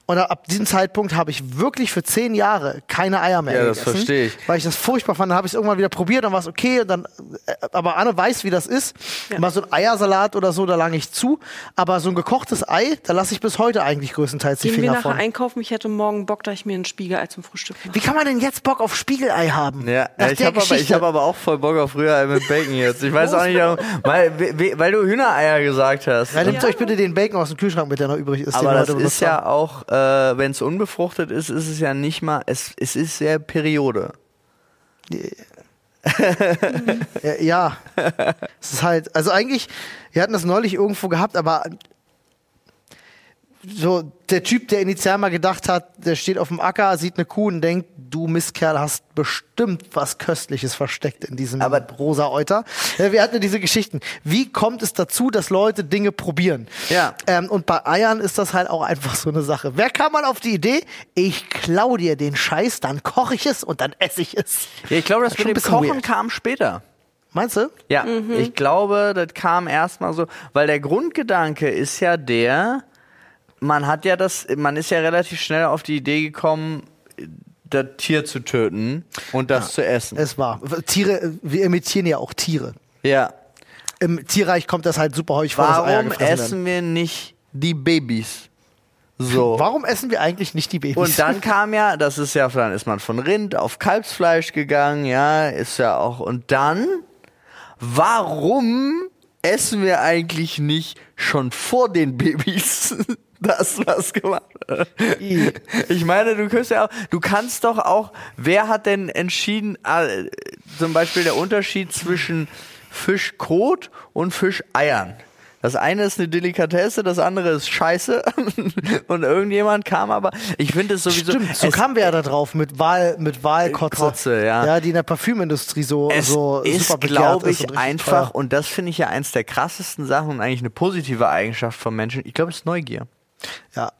Und ab diesem Zeitpunkt habe ich wirklich für zehn Jahre keine Eier mehr Ja, das gegessen. verstehe ich. Weil ich das furchtbar fand. Dann habe ich es irgendwann wieder probiert, dann war es okay. Und dann, äh, aber Anne weiß, wie das ist. Ja. Mal so ein Eiersalat oder so, da lange ich zu. Aber so ein gekochtes Ei, da lasse ich bis heute eigentlich größtenteils die Gehen wir Finger nachher von. einkaufen. Ich hätte morgen Bock, da ich mir ein Spiegelei zum Frühstück mache. Wie kann man denn jetzt Bock auf Spiegelei haben? Ja, Nach ich habe aber, ich hab aber auch voll Bock auf Rührei mit Bacon jetzt. Ich weiß auch nicht, warum- weil, we- weil du Hühnereier gesagt hast. Ja, nehmt euch bitte den Bacon aus dem Kühlschrank mit, der noch übrig ist. den Aber wir das ist ja auch, äh, wenn es unbefruchtet ist, ist es ja nicht mal, es, es ist sehr Periode. Ja. es ist halt, also eigentlich, wir hatten das neulich irgendwo gehabt, aber so der Typ, der initial mal gedacht hat, der steht auf dem Acker, sieht eine Kuh und denkt, du Mistkerl hast bestimmt was Köstliches versteckt in diesem Aber- rosa Euter. Ja, wir hatten ja diese Geschichten. Wie kommt es dazu, dass Leute Dinge probieren? Ja. Ähm, und bei Eiern ist das halt auch einfach so eine Sache. Wer kam mal auf die Idee, ich klau dir den Scheiß, dann koche ich es und dann esse ich es? Ja, ich glaube, das ein mit dem Kochen weird. kam später. Meinst du? Ja, ich glaube, das kam erstmal so, weil der Grundgedanke ist ja der, man hat ja das, man ist ja relativ schnell auf die Idee gekommen, das Tier zu töten und das zu essen. Es war. Tiere, wir imitieren ja auch Tiere. Ja. Im Tierreich kommt das halt super häufig vor, Warum gefressen werden. essen wir nicht die Babys? So. Warum essen wir eigentlich nicht die Babys? Und dann kam ja, das ist ja, dann ist man von Rind auf Kalbsfleisch gegangen, ja, ist ja auch. Und dann, warum essen wir eigentlich nicht schon vor den Babys das, was gemacht. Ich meine, du kannst ja auch, du kannst doch auch, wer hat denn entschieden, äh, zum Beispiel der Unterschied zwischen Fischkot und Fischeiern? Das eine ist eine Delikatesse, das andere ist Scheiße. Und irgendjemand kam aber, ich finde es sowieso. Stimmt, so kamen wir ja da drauf mit Wahl, mit Wahlkotze. Kotze, ja. Ja, die in der Parfümindustrie so, es so super ist, glaube ist ich, und einfach, teuer. und das finde ich ja eins der krassesten Sachen und eigentlich eine positive Eigenschaft von Menschen. Ich glaube, es ist Neugier. Ja.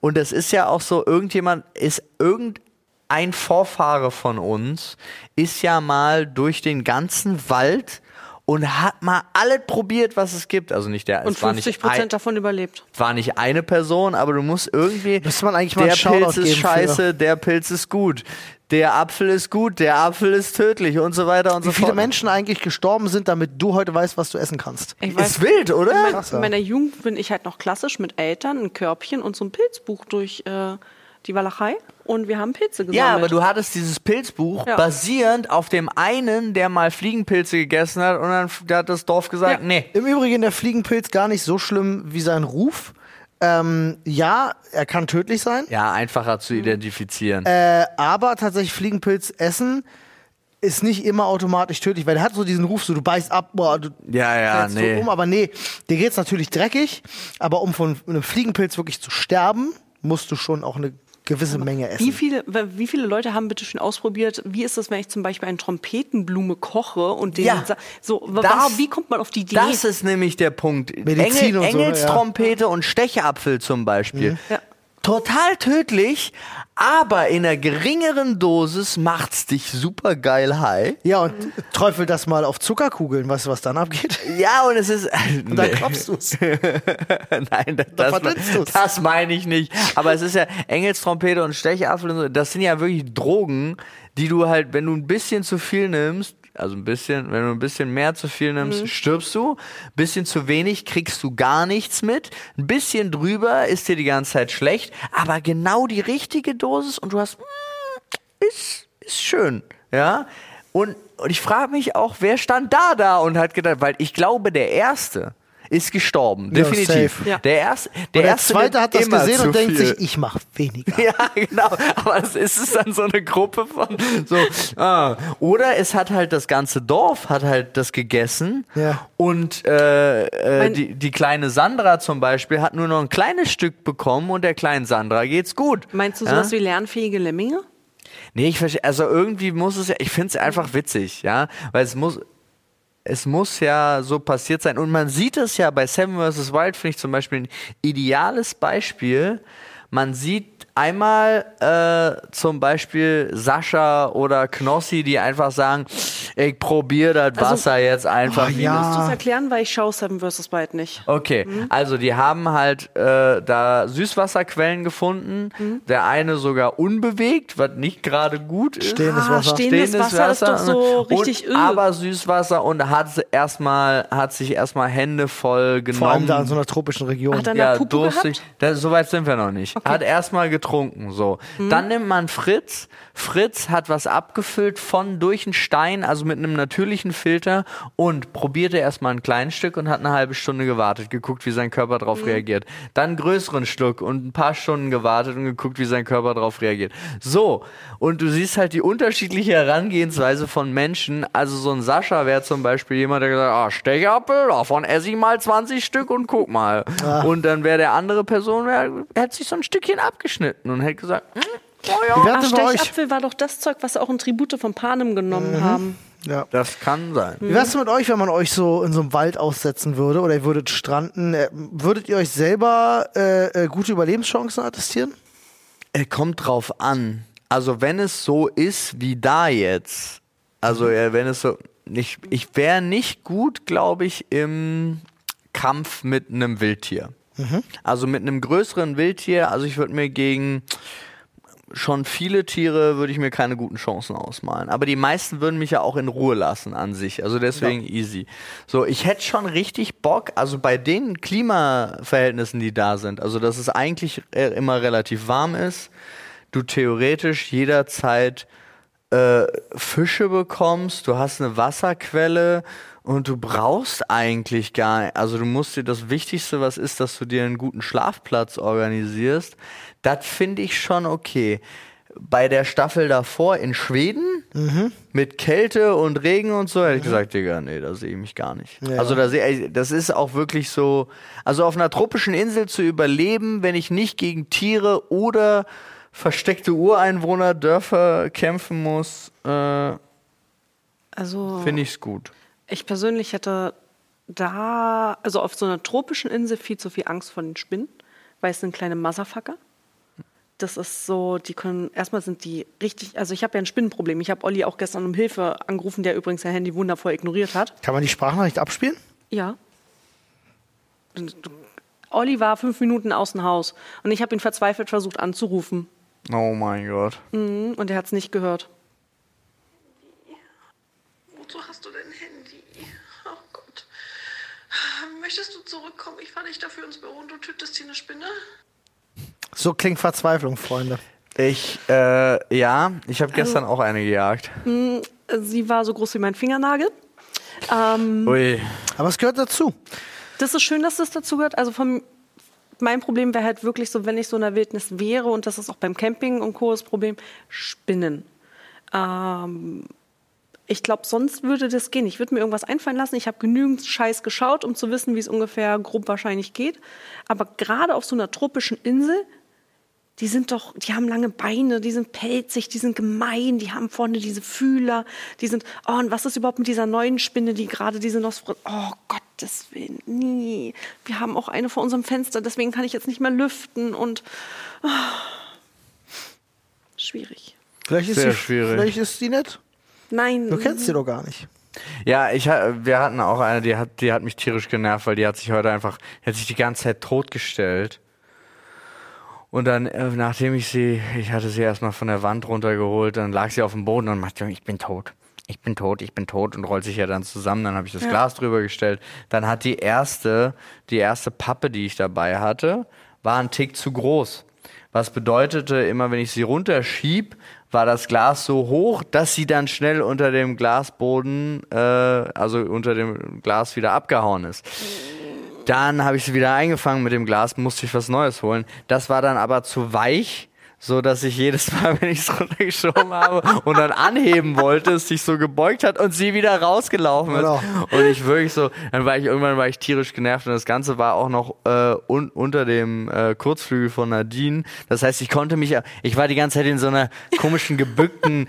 Und es ist ja auch so, irgendjemand ist irgendein Vorfahre von uns, ist ja mal durch den ganzen Wald und hat mal alles probiert, was es gibt. Also nicht der, Und es war nicht 50 ein, Prozent davon überlebt. war nicht eine Person, aber du musst irgendwie. Müsste man eigentlich mal der Pilz ist geben für- scheiße, der Pilz ist gut, der Apfel ist gut, der Apfel ist tödlich und so weiter und Wie so viele fort. Menschen eigentlich gestorben sind, damit du heute weißt, was du essen kannst. Ich Ist wild, oder? In, mein, in meiner Jugend bin ich halt noch klassisch mit Eltern, ein Körbchen und so ein Pilzbuch durch äh, die Walachei und wir haben Pilze gesammelt. Ja, aber du hattest dieses Pilzbuch Ja. basierend auf dem einen, der mal Fliegenpilze gegessen hat und dann da hat das Dorf gesagt, Ja. nee. Im Übrigen der Fliegenpilz gar nicht so schlimm wie sein Ruf. Ähm, ja, er kann tödlich sein, Ja, einfacher zu identifizieren. äh, aber tatsächlich Fliegenpilz essen ist nicht immer automatisch tödlich, weil er hat so diesen Ruf, so du beißt ab, boah, du ja, ja, nee. um, aber nee, dir geht's natürlich dreckig, aber um von einem Fliegenpilz wirklich zu sterben, musst du schon auch eine gewisse Menge essen. Wie viele, wie viele Leute haben bitte schon ausprobiert, wie ist das, wenn ich zum Beispiel eine Trompetenblume koche und den Ja. so, Das- wie kommt man auf die Idee? Das ist nämlich der Punkt. Medizin Engel, und so, Engelstrompete und Stechapfel zum Beispiel. Ja. Total tödlich, aber in einer geringeren Dosis macht's dich super geil high. Ja, und träufel das mal auf Zuckerkugeln, weißt du, was dann abgeht? Ja, und es ist. Und dann klopfst du's. Nein, das, das, du's. das meine ich nicht. Aber es ist ja Engelstrompete und Stechapfel und so, das sind ja wirklich Drogen, die du halt, wenn du ein bisschen zu viel nimmst, also ein bisschen, wenn du ein bisschen mehr zu viel nimmst, Mhm. stirbst du. Bisschen zu wenig kriegst du gar nichts mit. Ein bisschen drüber ist dir die ganze Zeit schlecht, aber genau die richtige Dosis und du hast, mm, ist, ist schön, ja. Und, und ich frage mich auch, wer stand da da und hat gedacht, weil ich glaube, der Erste ist gestorben, definitiv. Ja. Der Erste, der, der Erste Zweite hat das immer gesehen und denkt viel. sich, ich mach weniger. Ja, genau. Aber es ist es dann so eine Gruppe von so. Ah. Oder es hat halt das ganze Dorf hat halt das gegessen. Ja. Und äh, äh, die, die kleine Sandra zum Beispiel hat nur noch ein kleines Stück bekommen und der kleinen Sandra geht's gut. Meinst du Ja? sowas wie lernfähige Lemminge? Nee, ich verstehe. Also irgendwie muss es ja, ich finde es einfach witzig, ja, weil es muss, es muss ja so passiert sein. Und man sieht es ja bei Seven vs. Wild, finde ich zum Beispiel ein ideales Beispiel. Man sieht einmal äh, zum Beispiel Sascha oder Knossi, die einfach sagen, ich probiere das Also- Wasser jetzt einfach. Oh, wie ja. Willst du es erklären, weil ich schaue Seven vs. Wild nicht. Okay, also die haben halt äh, da Süßwasserquellen gefunden. Der eine sogar unbewegt, was nicht gerade gut ist. Stehendes Ah, Wasser. stehendes Wasser ist doch so richtig und. Aber Süßwasser und hat erstmal hat sich erstmal Hände voll genommen. Vor allem da in so einer tropischen Region. Hat er ja, durstig. Da, so weit sind wir noch nicht. Hat erstmal getrunken, so. Mhm. Dann nimmt man Fritz. Fritz hat was abgefüllt von durch einen Stein, also mit einem natürlichen Filter und probierte erstmal ein kleines Stück und hat eine halbe Stunde gewartet, geguckt, wie sein Körper darauf Mhm. reagiert. Dann einen größeren Schluck und ein paar Stunden gewartet und geguckt, wie sein Körper darauf reagiert. So. Und du siehst halt die unterschiedliche Herangehensweise von Menschen. Also so ein Sascha wäre zum Beispiel jemand, der gesagt hat, ah, Stechapfel, davon esse ich mal 20 Stück und guck mal. Und dann wäre der andere Person, wär, hätte sich so ein Stückchen abgeschnitten und hätte gesagt, hm, oh ja, Ach? Stechapfel war doch das Zeug, was sie auch in Tribute von Panem genommen haben. Ja. das kann sein. Wie wär's denn mit euch, wenn man euch so in so einem Wald aussetzen würde oder ihr würdet stranden? Äh, Würdet ihr euch selber äh, äh, gute Überlebenschancen attestieren? Es kommt drauf an. Also wenn es so ist wie da jetzt, also äh, wenn es so, ich, ich wäre nicht gut, glaube ich, im Kampf mit einem Wildtier. Also mit einem größeren Wildtier, also ich würde mir gegen schon viele Tiere würde ich mir keine guten Chancen ausmalen. Aber die meisten würden mich ja auch in Ruhe lassen an sich. Also deswegen easy. So, ich hätte schon richtig Bock, also bei den Klimaverhältnissen, die da sind, also dass es eigentlich äh, immer relativ warm ist, du theoretisch jederzeit äh, Fische bekommst, du hast eine Wasserquelle und du brauchst eigentlich gar nicht, also du musst dir das Wichtigste, was ist, dass du dir einen guten Schlafplatz organisierst. Das finde ich schon okay. Bei der Staffel davor in Schweden mit Kälte und Regen und so, hätte ich gesagt, Digga, nee, da sehe ich mich gar nicht. Ja. Also da sehe ich, das ist auch wirklich so, also auf einer tropischen Insel zu überleben, wenn ich nicht gegen Tiere oder versteckte Ureinwohner, Dörfer kämpfen muss, äh, Also finde ich's gut. Ich persönlich hätte da, also auf so einer tropischen Insel viel zu viel Angst vor den Spinnen, weil es sind kleine Motherfucker. Das ist so, die können, erstmal sind die richtig, also ich habe ja ein Spinnenproblem. Ich habe Olli auch gestern um Hilfe angerufen, der übrigens sein Handy wundervoll ignoriert hat. Kann man die Sprachnachricht abspielen? Ja. Olli war fünf Minuten außen Haus und ich habe ihn verzweifelt versucht anzurufen. Oh mein Gott. Mhm, Und er hat es nicht gehört. Wozu hast du dein Handy? Möchtest du zurückkommen? Ich fahre dich dafür ins Büro und du tötest hier eine Spinne? So klingt Verzweiflung, Freunde. Ich, äh, ja, ich habe gestern auch eine gejagt. Sie war so groß wie mein Fingernagel. Ähm, Ui. Aber es gehört dazu. das ist schön, dass das dazu gehört. Also vom, mein Problem wäre halt wirklich so, wenn ich so in der Wildnis wäre, und das ist auch beim Camping und Co. das Problem, Spinnen. Ähm, ich glaube, sonst würde das gehen. Ich würde mir irgendwas einfallen lassen. Ich habe genügend Scheiß geschaut, um zu wissen, wie es ungefähr grob wahrscheinlich geht. Aber gerade auf so einer tropischen Insel, die sind doch, die haben lange Beine, die sind pelzig, die sind gemein, die haben vorne diese Fühler, die sind, oh, und was ist überhaupt mit dieser neuen Spinne, die gerade diese Nosfri, oh Gottes Willen, nie. Wir haben auch eine vor unserem Fenster, deswegen kann ich jetzt nicht mehr lüften und, oh, schwierig. Vielleicht ist, Sehr sie, schwierig. vielleicht ist die nett. Nein. Du kennst sie doch gar nicht. Ja, ich, wir hatten auch eine, die hat, die hat mich tierisch genervt, weil die hat sich heute einfach, die hat sich die ganze Zeit totgestellt. Und dann, äh, nachdem ich sie, ich hatte sie erstmal von der Wand runtergeholt, dann lag sie auf dem Boden und macht, ich bin tot. Ich bin tot, ich bin tot und rollt sich ja dann zusammen. Dann habe ich das Ja. Glas drüber gestellt. Dann hat die erste, die erste Pappe, die ich dabei hatte, war ein Tick zu groß. Was bedeutete, immer wenn ich sie runterschieb, war das Glas so hoch, dass sie dann schnell unter dem Glasboden, äh, also unter dem Glas wieder abgehauen ist. Dann habe ich sie wieder eingefangen mit dem Glas, musste ich was Neues holen. Das war dann aber zu weich, so dass ich jedes Mal, wenn ich es runtergeschoben habe und dann anheben wollte, es sich so gebeugt hat und sie wieder rausgelaufen ist. Genau. Und ich wirklich so, dann war ich irgendwann war ich tierisch genervt und das Ganze war auch noch äh, un unter dem äh, Kurzflügel von Nadine. Das heißt, ich konnte mich, ich war die ganze Zeit in so einer komischen gebückten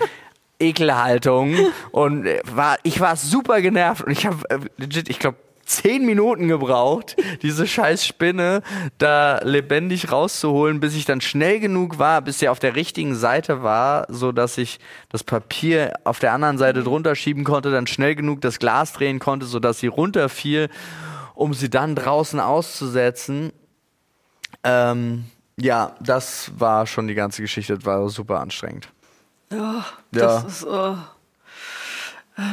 Ekelhaltung und äh, war, ich war super genervt und ich habe äh, legit, ich glaube zehn Minuten gebraucht, diese scheiß Spinne da lebendig rauszuholen, bis ich dann schnell genug war, bis sie auf der richtigen Seite war, so dass ich das Papier auf der anderen Seite drunter schieben konnte, dann schnell genug das Glas drehen konnte, so dass sie runterfiel, um sie dann draußen auszusetzen. Ähm, ja, das war schon die ganze Geschichte, das war super anstrengend. Ja, Ja. das ist. äh,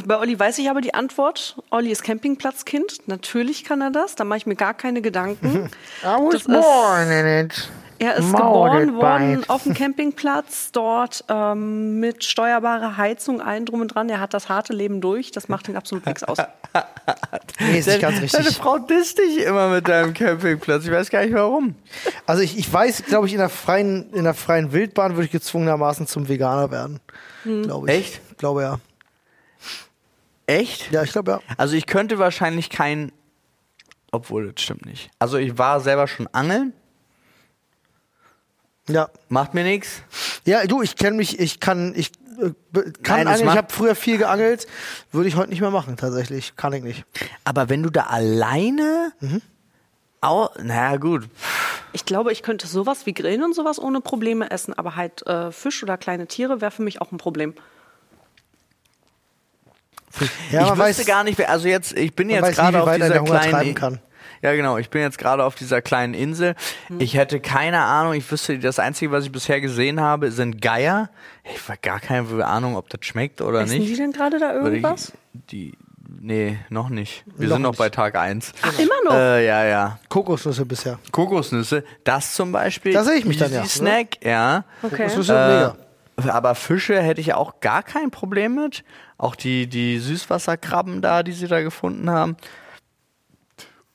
bei Olli weiß ich aber die Antwort. Olli ist Campingplatzkind. Natürlich kann er das. Da mache ich mir gar keine Gedanken. I was Das ist- born in it. Er ist Molded geboren worden it. auf dem Campingplatz, dort ähm, mit steuerbarer Heizung, allen drum und dran. Er hat das harte Leben durch. Das macht ihn absolut nichts aus. Nee, ist nicht ganz Deine richtig. Frau disst dich immer mit deinem Campingplatz. Ich weiß gar nicht warum. Also ich, ich weiß, glaube ich, in der freien, in der freien Wildbahn würde ich gezwungenermaßen zum Veganer werden. Glaube ich. Echt? Glaube ja. Echt? Ja, ich glaube ja. Also ich könnte wahrscheinlich kein. Obwohl, das stimmt nicht. Also ich war selber schon angeln. Ja. Macht mir nichts. Ja, du, ich kenne mich, ich kann, ich äh, kann Nein, das angeln. Ich habe früher viel geangelt, würde ich heute nicht mehr machen, tatsächlich. Kann ich nicht. Aber wenn du da alleine. Au, naja, gut. Ich glaube, ich könnte sowas wie Grillen und sowas ohne Probleme essen, aber halt äh, Fisch oder kleine Tiere wäre für mich auch ein Problem. Ja, ich wüsste weiß, gar nicht, wer- also jetzt, ich bin jetzt gerade auf er dieser kleinen. kann. Ja, genau. Ich bin jetzt gerade auf dieser kleinen Insel. Ich hätte keine Ahnung. Ich wüsste, das Einzige, was ich bisher gesehen habe, sind Geier. Ich habe gar keine Ahnung, ob das schmeckt oder Essen nicht. die denn gerade da ich- irgendwas? Die, nee, noch nicht. Wir Noch sind noch bei Tag 1. Ach, immer noch? Äh, ja, ja. Kokosnüsse bisher. Kokosnüsse, das zum Beispiel. Da sehe ich mich dann, ja. Snack, ja. okay. Kokosnüsse Äh, mega. Aber Fische hätte ich auch gar kein Problem mit. Auch die, die Süßwasserkrabben da, die sie da gefunden haben.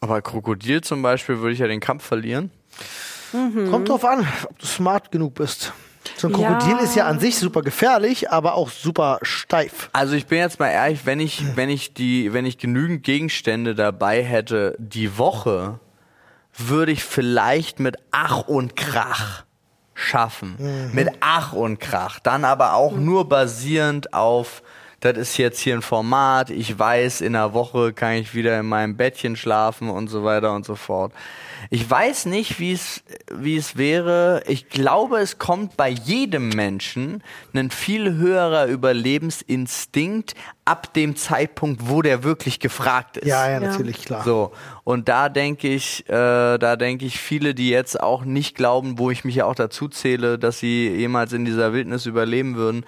Aber Krokodil zum Beispiel würde ich ja den Kampf verlieren. Kommt drauf an, ob du smart genug bist. So ein Ja. Krokodil ist ja an sich super gefährlich, aber auch super steif. Also ich bin jetzt mal ehrlich, wenn ich, wenn ich die, wenn ich genügend Gegenstände dabei hätte die Woche, würde ich vielleicht mit Ach und Krach schaffen. Mit Ach und Krach. Dann aber auch nur basierend auf das ist jetzt hier ein Format, ich weiß, in einer Woche kann ich wieder in meinem Bettchen schlafen und so weiter und so fort. Ich weiß nicht, wie es, wie es wäre. Ich glaube, es kommt bei jedem Menschen ein viel höherer Überlebensinstinkt ab dem Zeitpunkt, wo der wirklich gefragt ist. Ja, ja, Ja. natürlich, klar. So, und da denke ich, äh, da denke ich, viele, die jetzt auch nicht glauben, wo ich mich ja auch dazu zähle, dass sie jemals in dieser Wildnis überleben würden,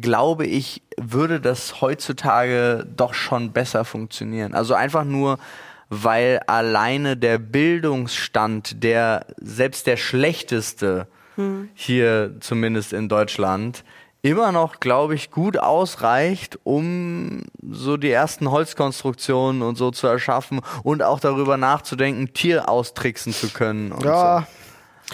glaube ich, würde das heutzutage doch schon besser funktionieren. Also einfach nur, weil alleine der Bildungsstand, der selbst der schlechteste hier zumindest in Deutschland, immer noch, glaube ich, gut ausreicht, um so die ersten Holzkonstruktionen und so zu erschaffen und auch darüber nachzudenken, Tier austricksen zu können. Und Ja,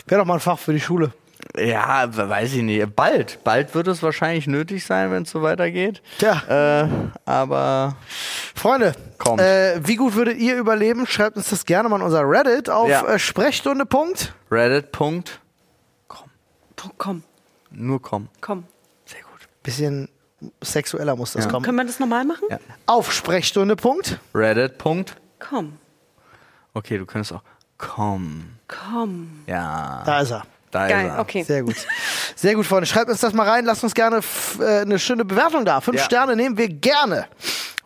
wäre doch mal ein Fach für die Schule. Ja, weiß ich nicht. Bald, bald wird es wahrscheinlich nötig sein, wenn es so weitergeht. Tja, Äh, aber Freunde, Kommt. Äh, wie gut würdet ihr überleben? Schreibt uns das gerne mal in unser Reddit auf Ja. äh, Sprechstunde. Punkt. Reddit. Komm, Nur komm. komm. Sehr gut. Bisschen sexueller muss das Ja. kommen. Können wir das nochmal machen? Ja. Auf Sprechstunde. Punkt. Reddit. Punkt. Komm, Okay, du könntest auch komm. komm. Ja. Da ist er. Da Geil, ist er. okay. Sehr gut. Sehr gut, Freunde. Schreibt uns das mal rein. Lasst uns gerne äh, eine schöne Bewertung da. Fünf Ja. Sterne nehmen wir gerne.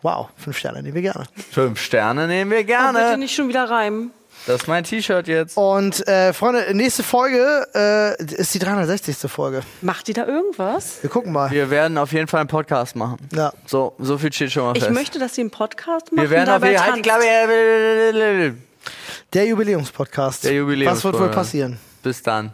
Wow, fünf Sterne nehmen wir gerne. Fünf Sterne nehmen wir bitte gerne. nicht schon wieder reimen. Das ist mein T-Shirt jetzt. Und äh, Freunde, nächste Folge äh, ist die 360. Folge. Macht die da irgendwas? Wir gucken mal. Wir werden auf jeden Fall einen Podcast machen. Ja. So, so viel steht schon mal Ich fest. möchte, dass sie einen Podcast machen. wir werden auf jeden Fall. Halt. Der Jubiläumspodcast. Der Jubiläums- Was wird wohl passieren? Bis dann.